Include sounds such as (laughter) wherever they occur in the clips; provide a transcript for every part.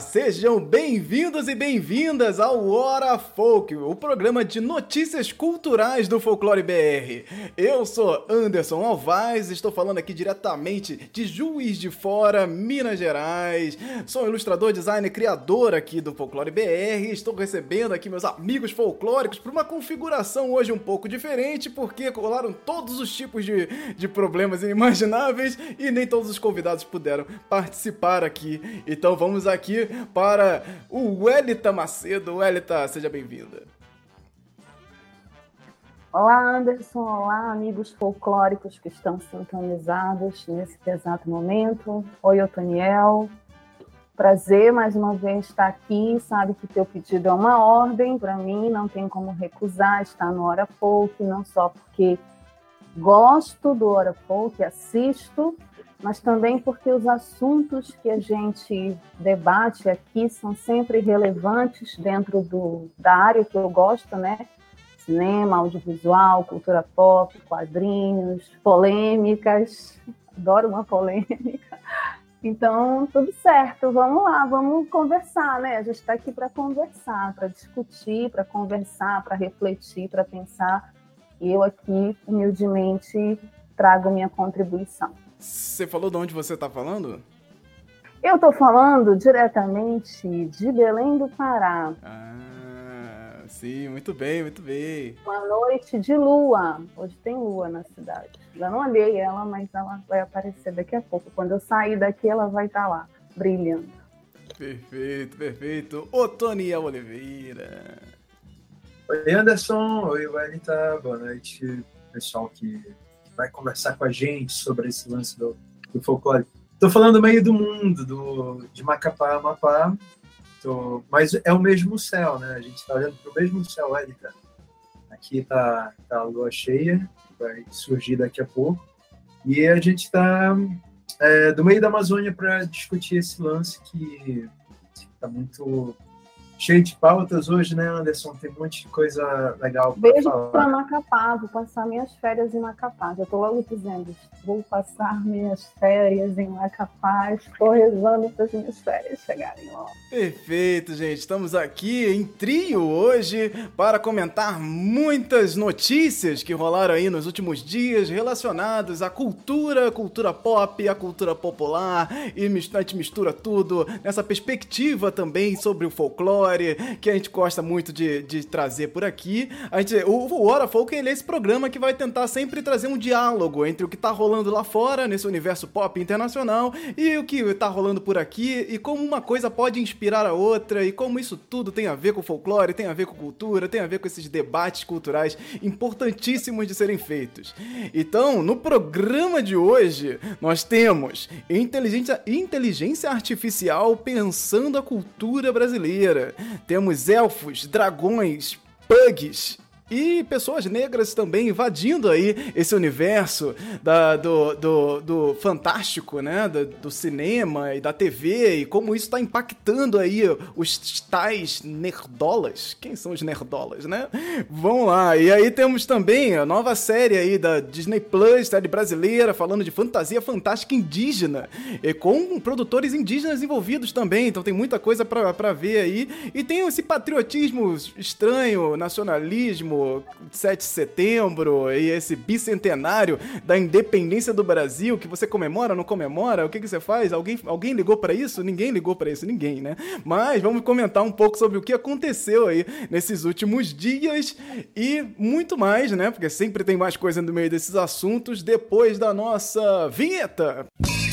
sejam bem-vindos e bem-vindas ao Hora Folk, o programa de notícias culturais do Folclore BR. Eu sou Anderson Alvaz, estou falando aqui diretamente de Juiz de Fora, Minas Gerais. Sou ilustrador, designer, criador aqui do Folclore BR. Estou recebendo aqui meus amigos folclóricos para uma configuração hoje um pouco diferente, porque colaram todos os tipos de, de problemas inimagináveis e nem todos os convidados puderam participar aqui. Então vamos aqui aqui para o Welita Macedo. Welita, seja bem-vinda. Olá, Anderson. Olá, amigos folclóricos que estão sintonizados nesse exato momento. Oi, Otoniel. Prazer mais uma vez estar aqui. Sabe que teu pedido é uma ordem para mim, não tem como recusar estar no Hora Folk, não só porque gosto do Hora Folk, assisto, mas também porque os assuntos que a gente debate aqui são sempre relevantes dentro do, da área que eu gosto, né? Cinema, audiovisual, cultura pop, quadrinhos, polêmicas. Adoro uma polêmica. Então, tudo certo, vamos lá, vamos conversar, né? A gente está aqui para conversar, para discutir, para conversar, para refletir, para pensar. E eu aqui, humildemente, trago minha contribuição. Você falou de onde você está falando? Eu estou falando diretamente de Belém do Pará. Ah, sim, muito bem, muito bem. Uma noite de lua. Hoje tem lua na cidade. Já não olhei ela, mas ela vai aparecer daqui a pouco. Quando eu sair daqui, ela vai estar tá lá, brilhando. Perfeito, perfeito. Otoniel Oliveira. Oi, Anderson. Oi, Wellington. Boa noite, pessoal que vai conversar com a gente sobre esse lance do, do folclore. Estou falando meio do mundo, do, de Macapá a Amapá, tô, mas é o mesmo céu, né? A gente está olhando para o mesmo céu, Érica. Aqui está tá a lua cheia, vai surgir daqui a pouco. E a gente está é, do meio da Amazônia para discutir esse lance que está muito cheio de pautas hoje, né, Anderson? Tem um monte de coisa legal para Beijo para Macapá, vou passar minhas férias em Macapá. Já estou logo dizendo, vou passar minhas férias em Macapá. Estou rezando para as minhas férias chegarem logo. Perfeito, gente. Estamos aqui em trio hoje para comentar muitas notícias que rolaram aí nos últimos dias relacionadas à cultura, cultura pop, à cultura popular e a gente mistura tudo nessa perspectiva também sobre o folclore que a gente gosta muito de, de trazer por aqui. A gente, o, o Hora Folk ele é esse programa que vai tentar sempre trazer um diálogo entre o que tá rolando lá fora, nesse universo pop internacional, e o que tá rolando por aqui, e como uma coisa pode inspirar a outra, e como isso tudo tem a ver com folclore, tem a ver com cultura, tem a ver com esses debates culturais importantíssimos de serem feitos. Então, no programa de hoje, nós temos inteligência, inteligência artificial pensando a cultura brasileira. Temos elfos, dragões, bugs e pessoas negras também invadindo aí esse universo da, do, do, do fantástico, né? Do, do, cinema e da TV e como isso está impactando aí os tais nerdolas. Quem são os nerdolas, né? Vamos lá. E aí temos também a nova série aí da Disney Plus, série brasileira, falando de fantasia fantástica indígena e com produtores indígenas envolvidos também. Então tem muita coisa para ver aí. E tem esse patriotismo estranho, nacionalismo 7 de setembro e esse bicentenário da independência do Brasil que você comemora, não comemora? O que, que você faz? Alguém, alguém ligou para isso? Ninguém ligou para isso, ninguém, né? Mas vamos comentar um pouco sobre o que aconteceu aí nesses últimos dias e muito mais, né? Porque sempre tem mais coisa no meio desses assuntos depois da nossa vinheta. Música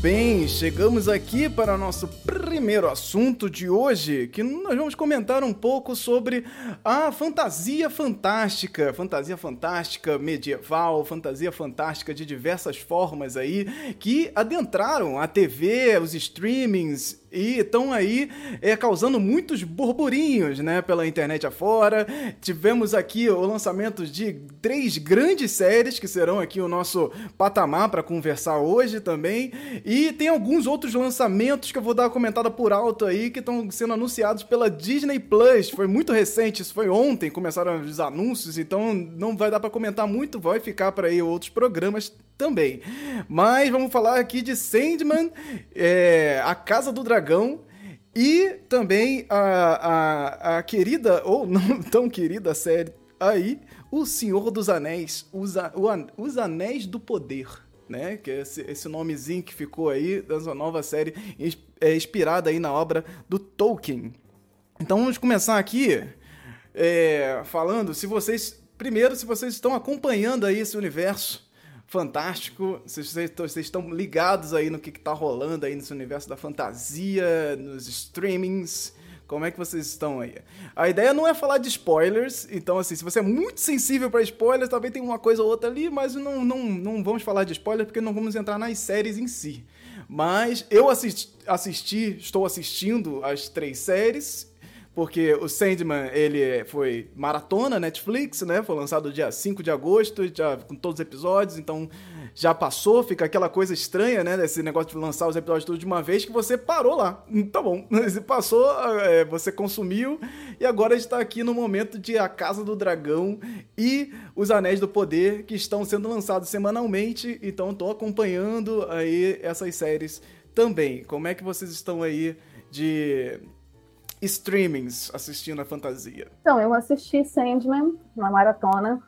bem, chegamos aqui para nosso primeiro assunto de hoje, que nós vamos comentar um pouco sobre a fantasia fantástica, fantasia fantástica medieval, fantasia fantástica de diversas formas aí, que adentraram a TV, os streamings e estão aí é, causando muitos burburinhos, né, pela internet afora. Tivemos aqui o lançamento de três grandes séries que serão aqui o nosso patamar para conversar hoje também. E tem alguns outros lançamentos que eu vou dar uma comentada por alto aí que estão sendo anunciados pela Disney Plus. Foi muito recente, isso foi ontem, começaram os anúncios, então não vai dar para comentar muito, vai ficar para aí outros programas também. Mas vamos falar aqui de Sandman, é, A Casa do Dragão. E também a, a, a querida, ou não (laughs) tão querida série aí, O Senhor dos Anéis, Os, Os Anéis do Poder, né? Que é esse, esse nomezinho que ficou aí dessa nova série é, inspirada aí na obra do Tolkien. Então vamos começar aqui é, falando, se vocês, primeiro, se vocês estão acompanhando aí esse universo fantástico. Vocês, vocês estão ligados aí no que, está rolando aí nesse universo da fantasia, nos streamings. Como é que vocês estão aí? A ideia não é falar de spoilers, então assim, se você é muito sensível para spoilers, talvez tenha uma coisa ou outra ali, mas não, não, não vamos falar de spoilers porque não vamos entrar nas séries em si. Mas eu assisti, assisti estou assistindo as três séries porque o Sandman, ele foi maratona Netflix, né? Foi lançado dia 5 de agosto, já com todos os episódios, então já passou, fica aquela coisa estranha, né? Desse negócio de lançar os episódios todos de uma vez, que você parou lá. Hum, tá bom, (laughs) você passou, é, você consumiu, e agora está aqui no momento de A Casa do Dragão e Os Anéis do Poder, que estão sendo lançados semanalmente, então estou acompanhando aí essas séries também. Como é que vocês estão aí de streamings assistindo a fantasia? Então, eu assisti Sandman na maratona,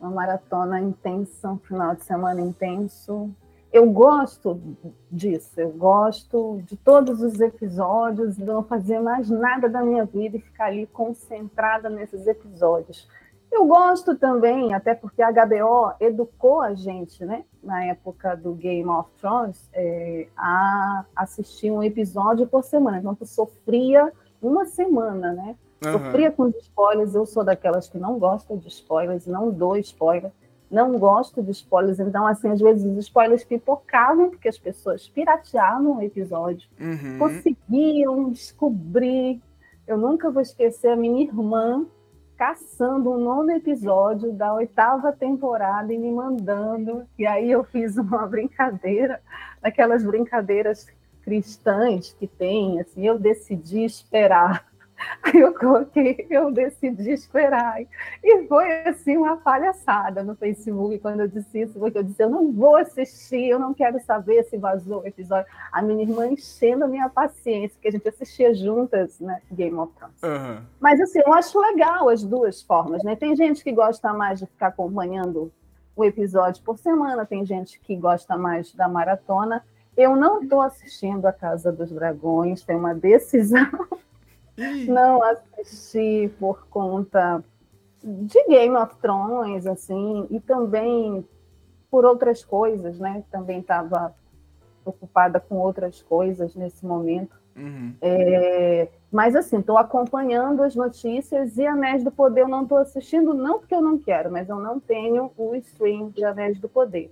uma maratona intensa, um final de semana intenso. Eu gosto disso, eu gosto de todos os episódios, não fazer mais nada da minha vida e ficar ali concentrada nesses episódios. Eu gosto também, até porque a HBO educou a gente, né, na época do Game of Thrones, é, a assistir um episódio por semana. Então, tu sofria uma semana, né? Uhum. Sofria com spoilers. Eu sou daquelas que não gosta de spoilers, não dou spoiler, não gosto de spoilers. Então, assim, às vezes os spoilers pipocavam, porque as pessoas pirateavam o episódio, uhum. conseguiam descobrir. Eu nunca vou esquecer a minha irmã caçando um nono episódio da oitava temporada e me mandando. E aí eu fiz uma brincadeira, daquelas brincadeiras cristãs que tem, assim, eu decidi esperar. (laughs) Aí eu coloquei, eu decidi esperar. E foi assim uma palhaçada no Facebook quando eu disse isso, porque eu disse, eu não vou assistir, eu não quero saber se vazou o episódio. A minha irmã enchendo a minha paciência, porque a gente assistia juntas, né, Game of Thrones. Uhum. Mas assim, eu acho legal as duas formas, né? Tem gente que gosta mais de ficar acompanhando o episódio por semana, tem gente que gosta mais da maratona. Eu não estou assistindo a Casa dos Dragões, tem uma decisão (laughs) não assistir por conta de Game of Thrones, assim, e também por outras coisas, né? Também estava ocupada com outras coisas nesse momento. Uhum. É, mas assim, estou acompanhando as notícias e Anéis do Poder eu não estou assistindo, não porque eu não quero, mas eu não tenho o stream de Anéis do Poder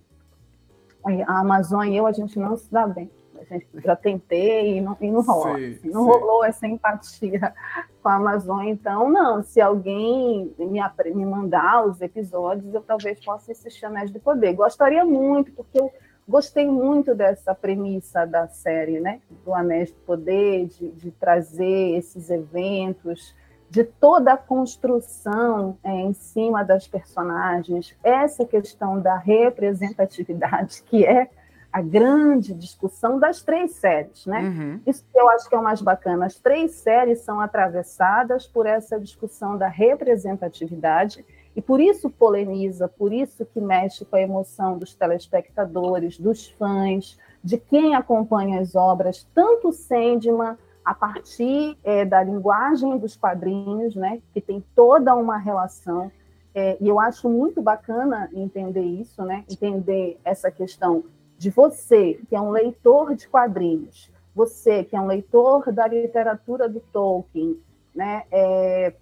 a Amazon e eu, a gente não se dá bem. Gente já tentei e não, e não rola. Sim, assim, não sim. rolou essa empatia (laughs) com a Amazon. Então, não, se alguém me, me mandar os episódios, eu talvez possa assistir Anéis do Poder. Gostaria muito, porque eu gostei muito dessa premissa da série, né? Do Anéis do Poder, de, de trazer esses eventos de toda a construção é, em cima das personagens, essa questão da representatividade, (laughs) que é a grande discussão das três séries, né? Uhum. Isso que eu acho que é o mais bacana. As três séries são atravessadas por essa discussão da representatividade e por isso polemiza, por isso que mexe com a emoção dos telespectadores, dos fãs, de quem acompanha as obras, tanto Sandman a partir é, da linguagem dos quadrinhos, né, que tem toda uma relação. É, e eu acho muito bacana entender isso, né, entender essa questão de você, que é um leitor de quadrinhos, você, que é um leitor da literatura do Tolkien, né, é,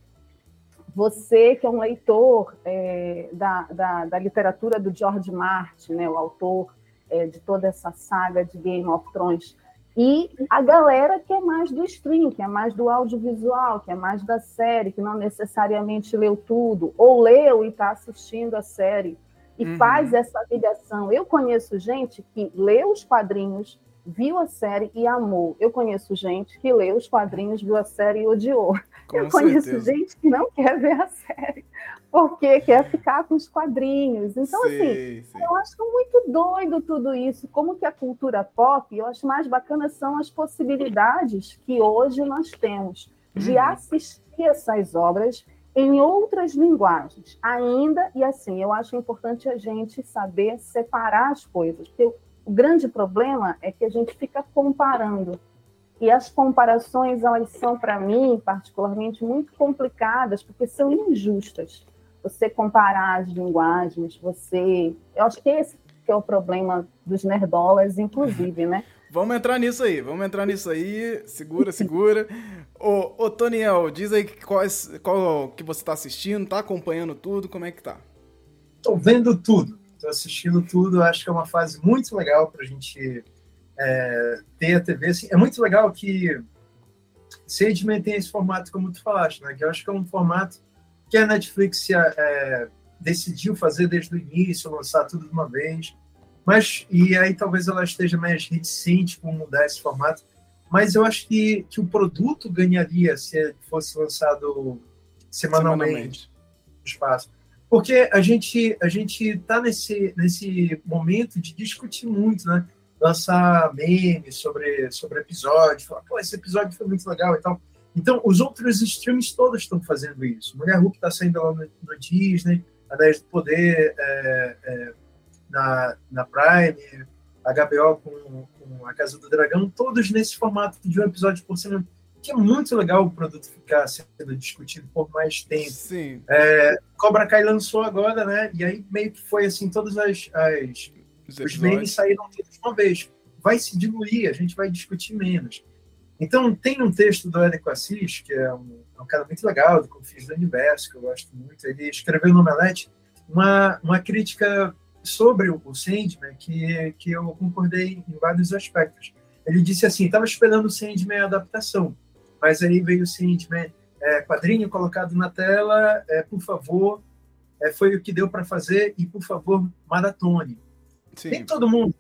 você, que é um leitor é, da, da, da, literatura do George Martin, né, o autor é, de toda essa saga de Game of Thrones, e a galera que é mais do stream, que é mais do audiovisual, que é mais da série, que não necessariamente leu tudo, ou leu e está assistindo a série, e uhum. faz essa ligação. Eu conheço gente que leu os quadrinhos, viu a série e amou. Eu conheço gente que leu os quadrinhos, viu a série e odiou. Com eu conheço certeza. gente que não quer ver a série, porque quer ficar com os quadrinhos. Então, assim, sim. eu acho muito doido tudo isso. Como que a cultura pop, eu acho mais bacana são as possibilidades que hoje nós temos de uhum. assistir essas obras em outras linguagens ainda, e assim, eu acho importante a gente saber separar as coisas, porque o grande problema é que a gente fica comparando. E as comparações, elas são, para mim, particularmente, muito complicadas, porque são injustas. Você comparar as linguagens, você... Eu acho que esse que é o problema dos nerdolas, inclusive, né? Vamos entrar nisso aí, vamos entrar nisso aí. Segura, segura. ô, ô, Toniel, diz aí qual, qual que você está assistindo, tá acompanhando tudo, como é que tá? Tô vendo tudo, tô assistindo tudo. Acho que é uma fase muito legal para a gente é, ter a TV. Assim, é muito legal que Sandman tem esse formato, como tu falaste, né? Que eu acho que é um formato que a Netflix é, decidiu fazer desde o início, lançar tudo de uma vez. Mas, e aí talvez ela esteja mais reticente com mudar esse formato. Mas eu acho que, que o produto ganharia se fosse lançado semanalmente, semanalmente. no espaço. Porque a gente a gente está nesse, nesse momento de discutir muito, né? Lançar memes sobre, sobre episódio, falar, pô, esse episódio foi muito legal e tal. Então, os outros streams todos estão fazendo isso. Mulher Hulk está saindo lá no, no Disney, Anéis do Poder, é, é, na, na Prime, HBO com, com, A Casa do Dragão, todos nesse formato de um episódio por semana, que é muito legal o produto ficar sendo discutido por mais tempo. Sim. É, Cobra Kai lançou agora, né? E aí meio que foi assim, todas as, as os, os memes saíram todos de uma vez. Vai se diluir, a gente vai discutir menos. Então, tem um texto do Érico Assis, que é um, é um cara muito legal, do Confins do Universo, que eu gosto muito. Ele escreveu no Omelete uma, uma crítica sobre o Sandman que, que eu concordei em vários aspectos. Ele disse assim, estava esperando o Sandman adaptação, mas aí veio o Sandman é, quadrinho colocado na tela, é, por favor, é, foi o que deu para fazer e, por favor, maratone. Sim. Nem todo mundo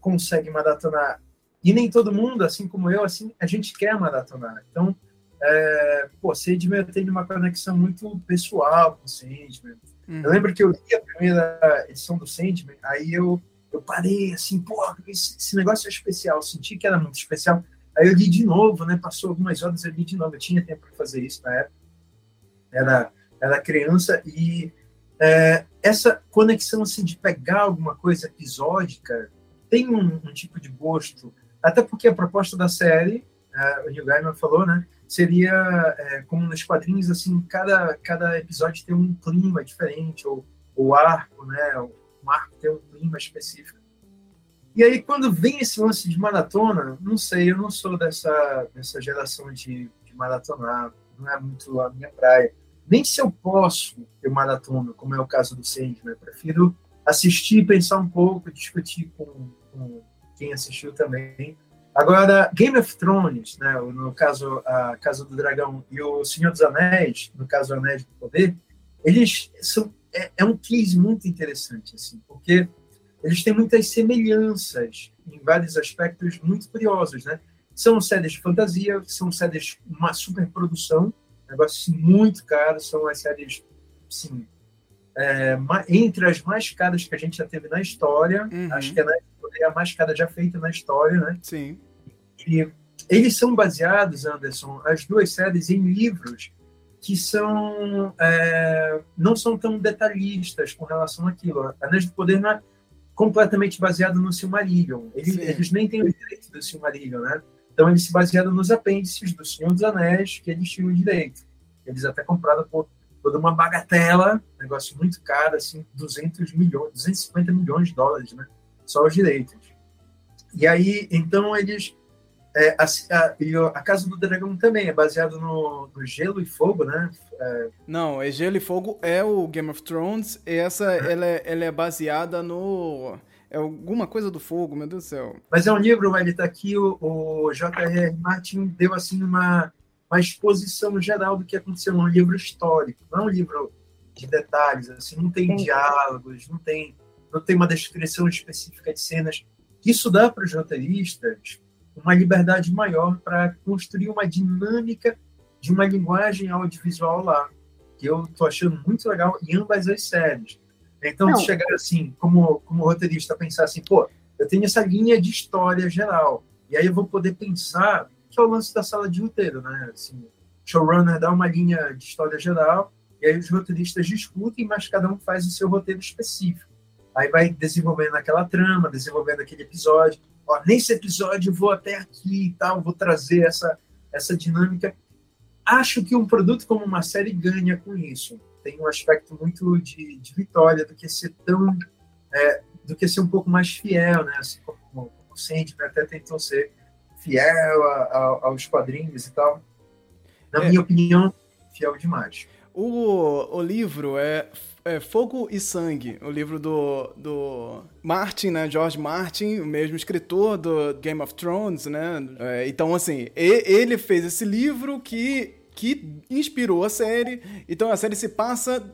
consegue maratonar. E nem todo mundo, assim como eu, assim, a gente quer maratonar. Então, é, pô, Sandman tem uma conexão muito pessoal com o Sandman. Uhum. Eu lembro que eu li a primeira edição do Sandman, aí eu, eu parei assim, pô, esse, esse negócio é especial, senti que era muito especial. Aí eu li de novo, né? Passou algumas horas, eu li de novo. Eu tinha tempo para fazer isso na época. Era, era criança e é, essa conexão assim de pegar alguma coisa episódica tem um, um tipo de gosto. Até porque a proposta da série, é, o Neil Gaiman falou, né? Seria é, como nos quadrinhos, assim, cada, cada episódio tem um clima diferente, ou o arco, né? Um arco tem um clima específico. E aí, quando vem esse lance de maratona, não sei, eu não sou dessa, dessa geração de, de maratonar, não é muito a minha praia. Nem se eu posso ter maratona, como é o caso do Sandman, prefiro assistir, pensar um pouco, discutir com, com quem assistiu também, Agora, Game of Thrones, né, no caso a Casa do Dragão e o Senhor dos Anéis, no caso Anéis do Poder, eles são é, é um case muito interessante assim, porque eles têm muitas semelhanças em vários aspectos muito curiosos, né? São séries de fantasia, são séries uma superprodução, negócio assim, muito caro, são as séries assim, é, entre as mais caras que a gente já teve na história. Uhum. Acho que é a mais cara já feita na história, né? Sim. E eles são baseados, Anderson, as duas séries em livros que são é, não são tão detalhistas com relação àquilo. Anéis do Poder não é completamente baseado no Silmarillion. Eles, eles nem têm o direito do Silmarillion, né? Então eles se basearam nos apêndices do Senhor dos Anéis que eles tinham direito. Eles até compraram por toda uma bagatela, negócio muito caro, assim, 200 milhões, 250 milhões de dólares, né? Só os direitos. E aí, então eles é, a, a, a, Casa do Dragão também é baseado no, no Gelo e Fogo, né? É... Não, é Gelo e Fogo é o Game of Thrones. E essa é. Ela, é, ela é baseada no É alguma coisa do fogo, meu Deus do céu. Mas é um livro, ele tá aqui, o, o J.R.R. Martin deu assim uma, uma exposição geral do que aconteceu. É um livro histórico, não é um livro de detalhes, assim, não tem diálogos, não tem, não tem uma descrição específica de cenas. Isso dá para os roteiristas uma liberdade maior para construir uma dinâmica de uma linguagem audiovisual lá, que eu tô achando muito legal em ambas as séries. Então, Não. chegar assim, como, como roteirista, pensar assim, pô, eu tenho essa linha de história geral, e aí eu vou poder pensar, que é o lance da sala de roteiro, né? Assim, showrunner dá uma linha de história geral, e aí os roteiristas discutem, mas cada um faz o seu roteiro específico. Aí vai desenvolvendo aquela trama, desenvolvendo aquele episódio. Ó, nesse episódio eu vou até aqui e tal, vou trazer essa, essa dinâmica acho que um produto como uma série ganha com isso. Tem um aspecto muito de, de vitória do que ser tão. É, do que ser um pouco mais fiel, né? Assim como, o Sandman até tentou ser fiel a, a, aos quadrinhos e tal. Na é. minha opinião, fiel demais. O, o livro é, é, Fogo e Sangue, o livro do, do Martin, né? George Martin, o mesmo escritor do Game of Thrones, né? É, então, assim, ele fez esse livro que que inspirou a série. Então a série se passa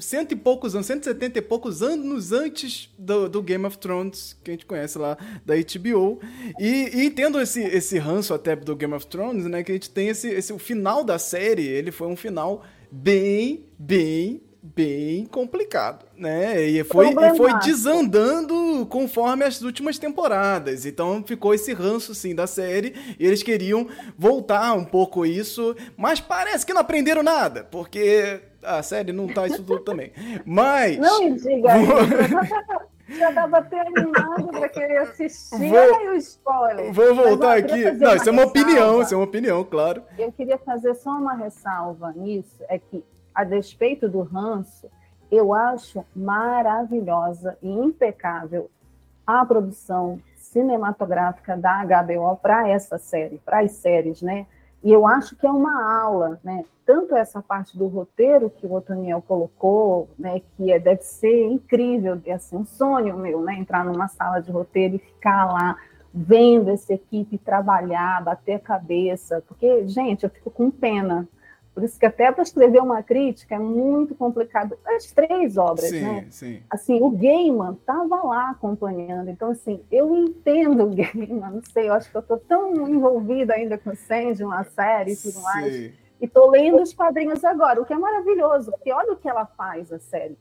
cento e poucos anos, 170 e poucos anos antes do, do, Game of Thrones, que a gente conhece lá da HBO. E, e tendo esse, esse ranço até do Game of Thrones, né, que a gente tem esse, esse o final da série, ele foi um final bem, bem bem complicado, né? E foi, e foi desandando conforme as últimas temporadas. Então ficou esse ranço, sim, da série. E eles queriam voltar um pouco isso, mas parece que não aprenderam nada, porque a série não tá isso tudo também. (laughs) Mas. Não me diga (laughs) (laughs) Já tava até animado para querer assistir vou, o spoiler. Vou voltar aqui. Não, isso é uma ressalva. opinião, isso é uma opinião, claro. Eu queria fazer só uma ressalva nisso, é que a despeito do ranço, eu acho maravilhosa e impecável a produção cinematográfica da HBO para essa série, para as séries, né? E eu acho que é uma aula, né? Tanto essa parte do roteiro que o Otoniel colocou, né? Que é, deve ser incrível, é assim, um sonho meu, né? Entrar numa sala de roteiro e ficar lá vendo essa equipe trabalhar, bater a cabeça, porque, gente, eu fico com pena por isso que até para escrever uma crítica é muito complicado. As três obras, sim, né? Sim. Assim, o Gaiman estava lá acompanhando. Então, assim, eu entendo o (laughs) Gaiman, não sei, eu acho que eu estou tão envolvida ainda com o Sandy, uma série e tudo sim. mais. E estou lendo os quadrinhos agora, o que é maravilhoso, porque olha o que ela faz, a série.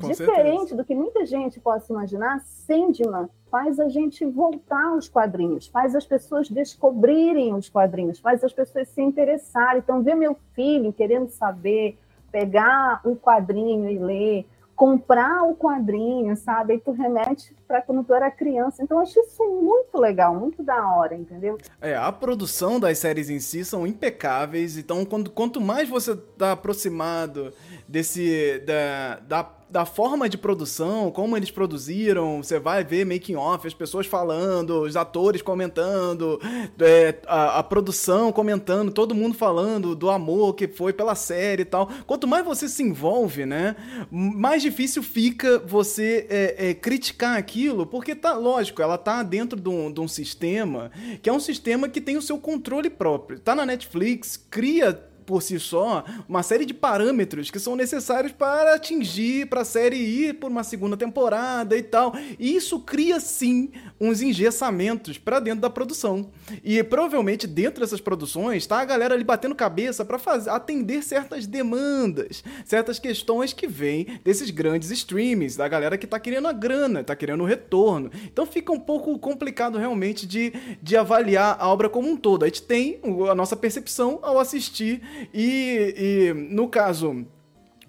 Com Diferente certeza. do que muita gente possa imaginar, Sandman faz a gente voltar aos quadrinhos, faz as pessoas descobrirem os quadrinhos, faz as pessoas se interessarem. Então, ver meu filho querendo saber, pegar o quadrinho e ler, comprar o quadrinho, sabe? E tu remete para quando tu era criança. Então, eu acho isso muito legal, muito da hora, entendeu? É, a produção das séries em si são impecáveis. Então, quando, quanto mais você está aproximado desse da, da da forma de produção, como eles produziram, você vai ver making off, as pessoas falando, os atores comentando, é, a, a, produção comentando, todo mundo falando do amor que foi pela série e tal. Quanto mais você se envolve, né, mais difícil fica você é, é, criticar aquilo, porque tá, lógico, ela tá dentro de um, de um sistema que é um sistema que tem o seu controle próprio. Tá na Netflix, cria por si só uma série de parâmetros que são necessários para atingir, para a série ir por uma segunda temporada e tal. E isso cria sim uns engessamentos para dentro da produção. E provavelmente dentro dessas produções tá a galera ali batendo cabeça para atender certas demandas, certas questões que vêm desses grandes streams, da galera que tá querendo a grana, tá querendo o retorno. Então fica um pouco complicado realmente de, de avaliar a obra como um todo. A gente tem a nossa percepção ao assistir e, e no caso,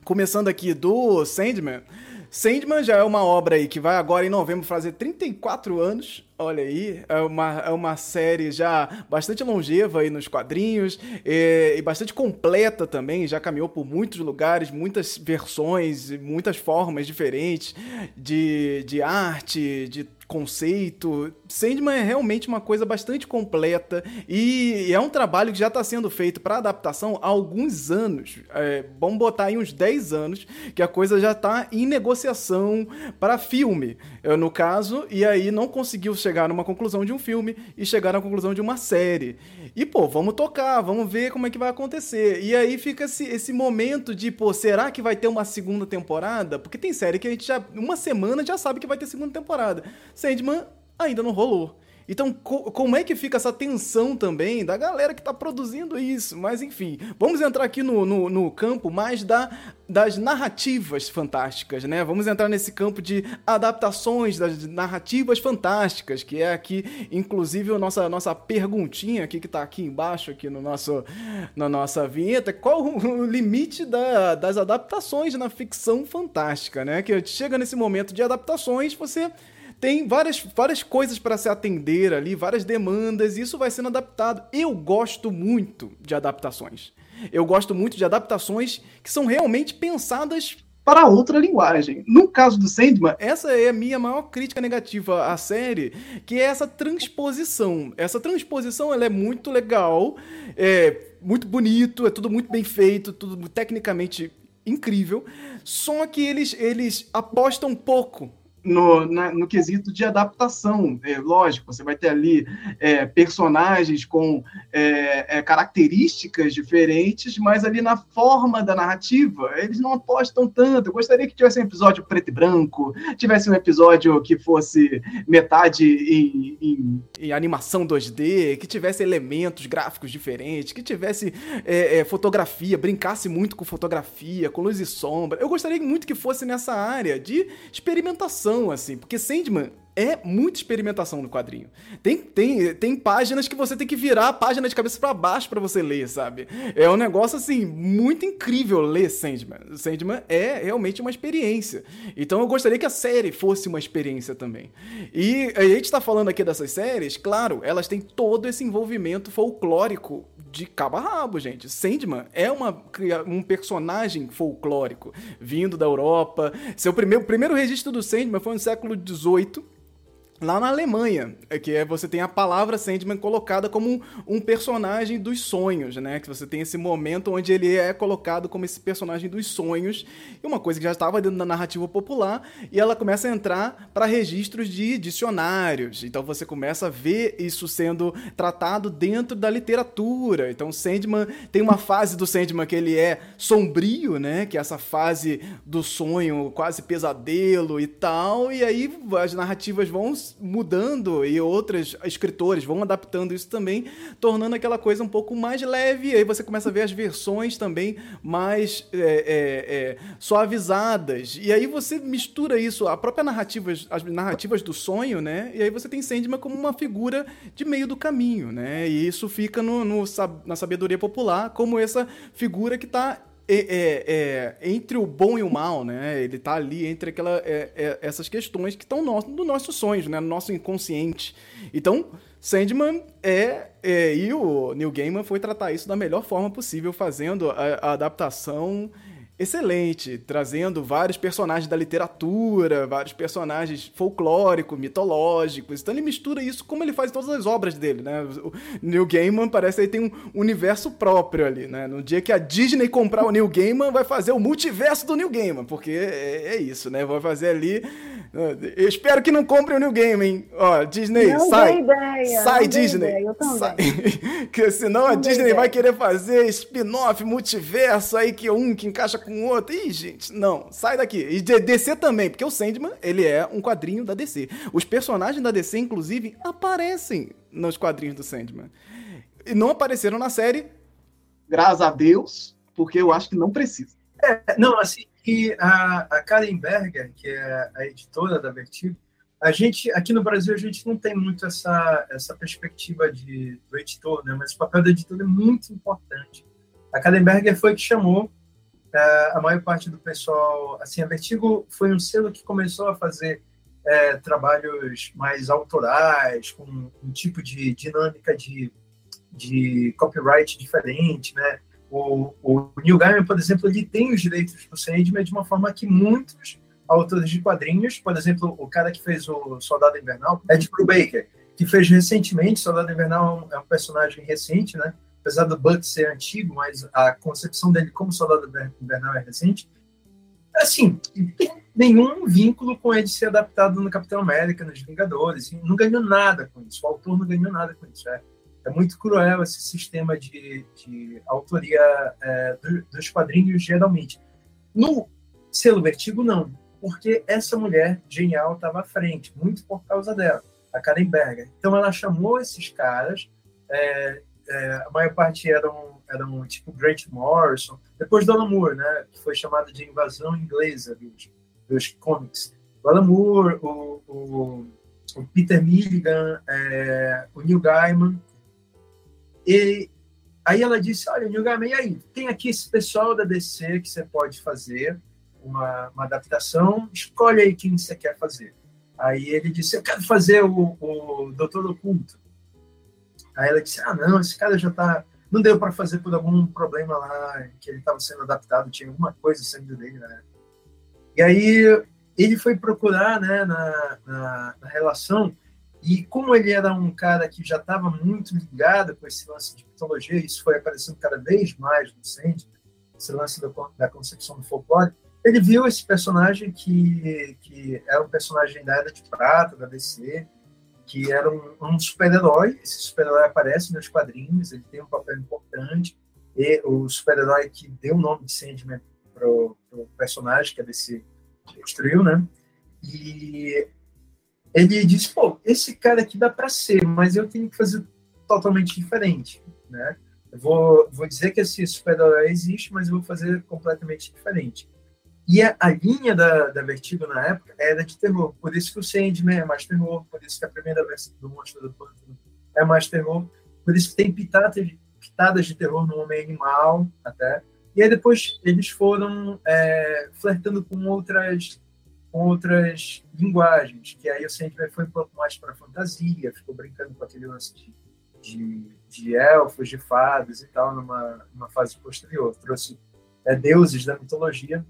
começando aqui do Sandman, Sandman já é uma obra aí que vai agora em novembro fazer 34 anos. Olha aí, é uma, é uma série já bastante longeva aí nos quadrinhos e, e, bastante completa também. Já caminhou por muitos lugares, muitas versões, muitas formas diferentes de, de arte, de conceito. Sandman é realmente uma coisa bastante completa e é um trabalho que já está sendo feito para adaptação há alguns anos. É, vamos botar aí uns 10 anos que a coisa já está em negociação para filme, no caso, e aí não conseguiu chegar numa conclusão de um filme e chegar na conclusão de uma série. E, pô, vamos tocar, vamos ver como é que vai acontecer. E aí fica esse, esse momento de, pô, será que vai ter uma segunda temporada? Porque tem série que a gente já, uma semana, já sabe que vai ter segunda temporada. Sandman ainda não rolou. Então, co como é que fica essa tensão também da galera que está produzindo isso? Mas, enfim, vamos entrar aqui no, no, no campo mais da, das narrativas fantásticas, né? Vamos entrar nesse campo de adaptações das narrativas fantásticas, que é aqui, inclusive, a nossa, nossa perguntinha aqui que está aqui embaixo, aqui no nosso, na nossa vinheta. Qual o limite da, das adaptações na ficção fantástica, né? Que chega nesse momento de adaptações, você tem várias, várias coisas para se atender ali, várias demandas, e isso vai sendo adaptado. Eu gosto muito de adaptações. Eu gosto muito de adaptações que são realmente pensadas para outra linguagem. No caso do Sandman, essa é a minha maior crítica negativa à série, que é essa transposição. Essa transposição ela é muito legal, é muito bonito, é tudo muito bem feito, tudo tecnicamente incrível. Só que eles, eles apostam pouco no, na, no quesito de adaptação. É, lógico, você vai ter ali é, personagens com é, é, características diferentes, mas ali na forma da narrativa, eles não apostam tanto. Eu gostaria que tivesse um episódio preto e branco, tivesse um episódio que fosse metade em, em, em animação 2D, que tivesse elementos gráficos diferentes, que tivesse é, é, fotografia, brincasse muito com fotografia, com luz e sombra. Eu gostaria muito que fosse nessa área de experimentação assim, porque Sandman é muita experimentação no quadrinho. Tem, tem, tem páginas que você tem que virar a página de cabeça para baixo para você ler, sabe? É um negócio, assim, muito incrível ler Sandman. Sandman é realmente uma experiência. Então eu gostaria que a série fosse uma experiência também. E a gente tá falando aqui dessas séries, claro, elas têm todo esse envolvimento folclórico de cabo a rabo, gente. Sandman é uma, um personagem folclórico vindo da Europa. Seu primeiro, primeiro registro do Sandman foi no século XVIII lá na Alemanha, é que é, você tem a palavra Sandman colocada como um, um, personagem dos sonhos, né? Que você tem esse momento onde ele é colocado como esse personagem dos sonhos, e uma coisa que já estava dentro da narrativa popular, e ela começa a entrar para registros de dicionários. Então você começa a ver isso sendo tratado dentro da literatura. Então Sandman tem uma fase do Sandman que ele é sombrio, né? Que é essa fase do sonho, quase pesadelo e tal, e aí as narrativas vão mudando e outros escritores vão adaptando isso também, tornando aquela coisa um pouco mais leve. E aí você começa a ver as versões também mais é, é, é, suavizadas. E aí você mistura isso, a própria narrativa, as narrativas do sonho, né? E aí você tem Sandman como uma figura de meio do caminho, né? E isso fica no, no na sabedoria popular como essa figura que está é, é, entre o bom e o mal, né? Ele tá ali entre aquela, é, é, essas questões que estão no, no nossos sonhos, né? No nosso inconsciente. Então, Sandman é, é, E o Neil Gaiman foi tratar isso da melhor forma possível, fazendo a, a adaptação excelente, trazendo vários personagens da literatura, vários personagens folclóricos, mitológicos. Então ele mistura isso como ele faz em todas as obras dele, né? O Neil Gaiman parece que ele tem um universo próprio ali, né? No dia que a Disney comprar o Neil Gaiman, vai fazer o multiverso do Neil Gaiman, porque é, é isso, né? Vai fazer ali eu espero que não compre o New Game, hein? Ó, Disney, não sai. Ideia, sai, Disney. Ideia, sai. (laughs) que senão a Disney ideia. vai querer fazer spin-off, multiverso aí, que um que encaixa com o outro. Ih, gente, não, sai daqui. E DC também, porque o Sandman, ele é um quadrinho da DC. Os personagens da DC, inclusive, aparecem nos quadrinhos do Sandman. E não apareceram na série, graças a Deus, porque eu acho que não precisa. É, não, assim, e a, a Karen Berger, que é a editora da Vertigo, a gente, aqui no Brasil, a gente não tem muito essa, essa perspectiva de, do editor, né? mas o papel do editor é muito importante. A Karen Berger foi que chamou é, a maior parte do pessoal. Assim, a Vertigo foi um selo que começou a fazer é, trabalhos mais autorais, com um tipo de dinâmica de, de copyright diferente, né? O, o Neil Gaiman, por exemplo, ele tem os direitos do Sandman de uma forma que muitos autores de quadrinhos, por exemplo, o cara que fez o Soldado Invernal, Ed Brubaker, que fez recentemente, Soldado Invernal é um personagem recente, né? Apesar do Buck ser antigo, mas a concepção dele como Soldado Invernal é recente. Assim, tem nenhum vínculo com ele ser adaptado no Capitão América, nos Vingadores. Não ganhou nada com isso. O autor não ganhou nada com isso. É, é muito cruel esse sistema de, de autoria é, do, dos quadrinhos, geralmente. No selo Vertigo, não. Porque essa mulher genial estava à frente, muito por causa dela, a Karen Berger. Então ela chamou esses caras, é, é, a maior parte eram, eram tipo Grant Morrison, depois do Alan Moore, né, que foi chamada de invasão inglesa dos, dos comics. Alan Moore, o, o, o Peter Milligan, é, o Neil Gaiman. E aí ela disse, olha, Neil e aí? Tem aqui esse pessoal da DC que você pode fazer uma, uma adaptação, escolhe aí quem você quer fazer. Aí ele disse, eu quero fazer o, o Doutor Oculto. Aí ela disse, ah, não, esse cara já está não deu para fazer por algum problema lá, que ele estava sendo adaptado, tinha alguma coisa saindo dele, né? E aí ele foi procurar, né, na, na, na relação, e como ele era um cara que já estava muito ligado com esse lance de mitologia, isso foi aparecendo cada vez mais no Sandy, esse lance da, da concepção do folclore, ele viu esse personagem que, que era um personagem da Era de Prata, da DC, que era um, um super-herói. Esse super-herói aparece nos quadrinhos, ele tem um papel importante. E o super-herói que deu o nome de Sandman para o personagem que a DC construiu, né? E ele disse: pô, esse cara aqui dá para ser, mas eu tenho que fazer totalmente diferente, né? Eu vou, vou dizer que esse super-herói existe, mas eu vou fazer completamente diferente. E a, a linha da, da Vertigo na época era de terror. Por isso que o Sandman é mais terror, por isso que a primeira versão do Monstro do Pântano é mais terror, por isso que tem pitadas de, pitadas de terror no Homem Animal, até. E aí depois eles foram é, flertando com outras outras linguagens, que aí o Sandman foi um pouco mais para fantasia, ficou brincando com aquele lance de, de, de elfos, de fadas e tal, numa, numa fase posterior. Trouxe é, deuses da mitologia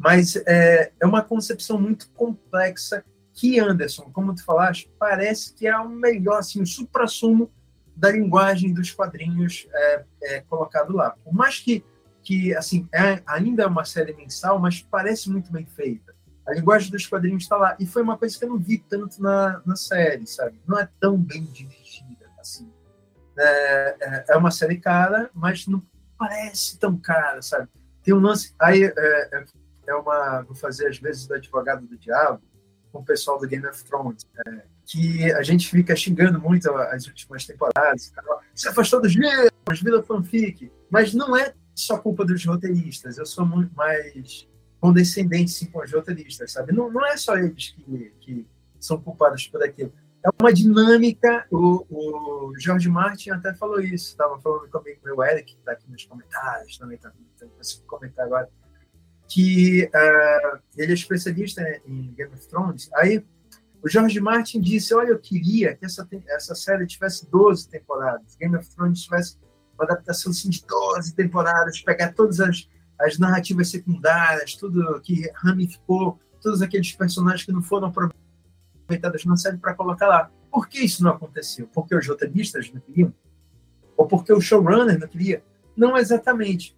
mas é, é uma concepção muito complexa que, Anderson, como tu falaste, parece que é o melhor, assim, o supra-sumo da linguagem dos quadrinhos é, é, colocado lá. Por mais que, que assim, é, ainda é uma série mensal, mas parece muito bem feita. A linguagem dos quadrinhos está lá. E foi uma coisa que eu não vi tanto na, na série, sabe? Não é tão bem dirigida, assim. É, é, é uma série cara, mas não parece tão cara, sabe? Tem um lance... Aí, é, é é uma. Vou fazer às vezes do advogado do diabo com o pessoal do Game of Thrones, é, que a gente fica xingando muito as últimas temporadas. Se afastou dos livros, vira fanfic. Mas não é só culpa dos roteiristas. Eu sou muito mais condescendente sim, com os sabe? Não, não é só eles que, que são culpados por aquilo. É uma dinâmica. O, o George Martin até falou isso. Estava falando comigo, meu Eric, que está aqui nos comentários, também está então, comentar agora que uh, ele é especialista em Game of Thrones. Aí o George Martin disse: Olha, eu queria que essa, essa série tivesse 12 temporadas, Game of Thrones tivesse uma adaptação assim, de 12 temporadas, pegar todas as, as narrativas secundárias, tudo que ramificou, todos aqueles personagens que não foram aproveitados na série para colocar lá. Por que isso não aconteceu? Porque os roteiristas não queriam? Ou porque o showrunner não queria? Não exatamente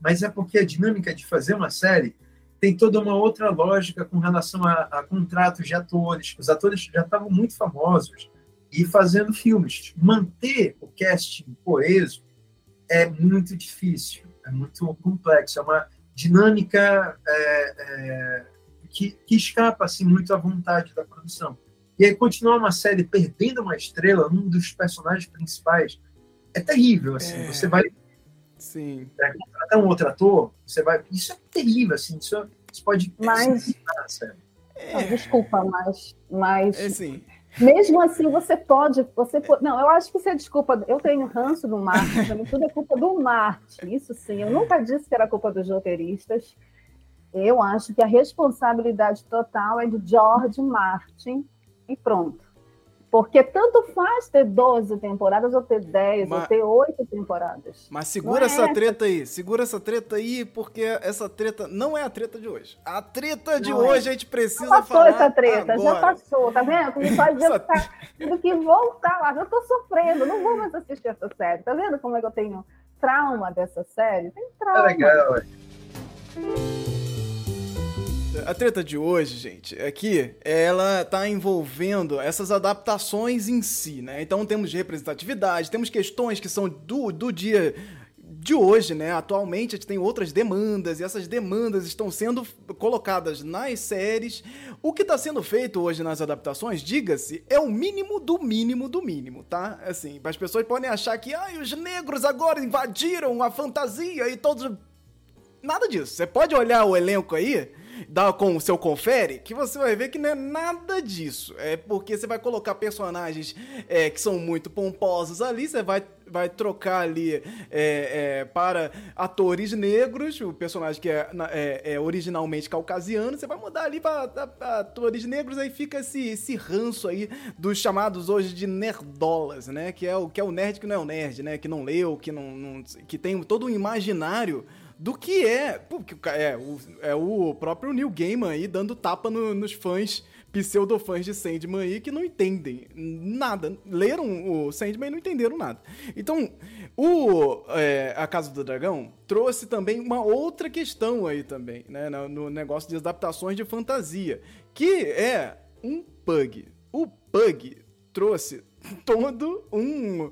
mas é porque a dinâmica de fazer uma série tem toda uma outra lógica com relação a, a contratos de atores. Os atores já estavam muito famosos e fazendo filmes. Manter o casting coeso é muito difícil, é muito complexo, é uma dinâmica é, é, que, que, escapa assim, muito à vontade da produção. E aí continuar uma série perdendo uma estrela, um dos personagens principais, é terrível. Assim. É. Você vai Sim. É, contratar um outro ator, você vai. Isso é terrível, assim. Isso, isso pode. Mas. É... desculpa, mas. mas... É sim. Mesmo assim, você pode, você pode. Não, eu acho que isso é desculpa. Eu tenho ranço do Marte, tudo é culpa do Marte. Isso sim, eu nunca disse que era culpa dos roteiristas. Eu acho que a responsabilidade total é de George Martin e pronto. Porque tanto faz ter 12 temporadas, ou ter 10, Mas- ou ter 8 temporadas. Mas segura é essa essa. treta aí, segura essa treta aí, porque essa treta não é a treta de hoje. A treta de Não é. hoje a gente precisa Já passou falar essa treta, agora. já passou, tá vendo? Como (laughs) Essa- adiantar do que voltar lá. Eu tô sofrendo, não vou mais assistir essa série. Tá vendo como é que eu tenho trauma dessa série? Tem É trauma. legal, ué. A treta de hoje, gente, é que ela tá envolvendo essas adaptações em si, né? Então temos representatividade, temos questões que são do, do dia de hoje, né? Atualmente a gente tem outras demandas e essas demandas estão sendo colocadas nas séries. O que está sendo feito hoje nas adaptações, diga-se, é o mínimo do mínimo do mínimo, tá? Assim, as pessoas podem achar que ai, os negros agora invadiram a fantasia e todos Nada disso. Você pode olhar o elenco aí, dar com o seu confere, que você vai ver que não é nada disso. É porque você vai colocar personagens é, que são muito pomposos ali, você vai, vai trocar ali é, é, para atores negros, o personagem que é, é- é originalmente caucasiano, você vai mudar ali para atores negros, aí fica esse, esse ranço aí dos chamados hoje de nerdolas, né? Que é o, que é o nerd que não é o nerd, né? Que não leu, que não, não que tem todo um imaginário do que é. é, o, é o próprio Neil Gaiman aí dando tapa no- nos fãs, pseudo-fãs de Sandman aí, que não entendem nada. Leram o Sandman e não entenderam nada. Então, o é, A Casa do Dragão trouxe também uma outra questão aí também, né? No, no negócio de adaptações de fantasia, que é um pug. O pug trouxe (laughs) todo um,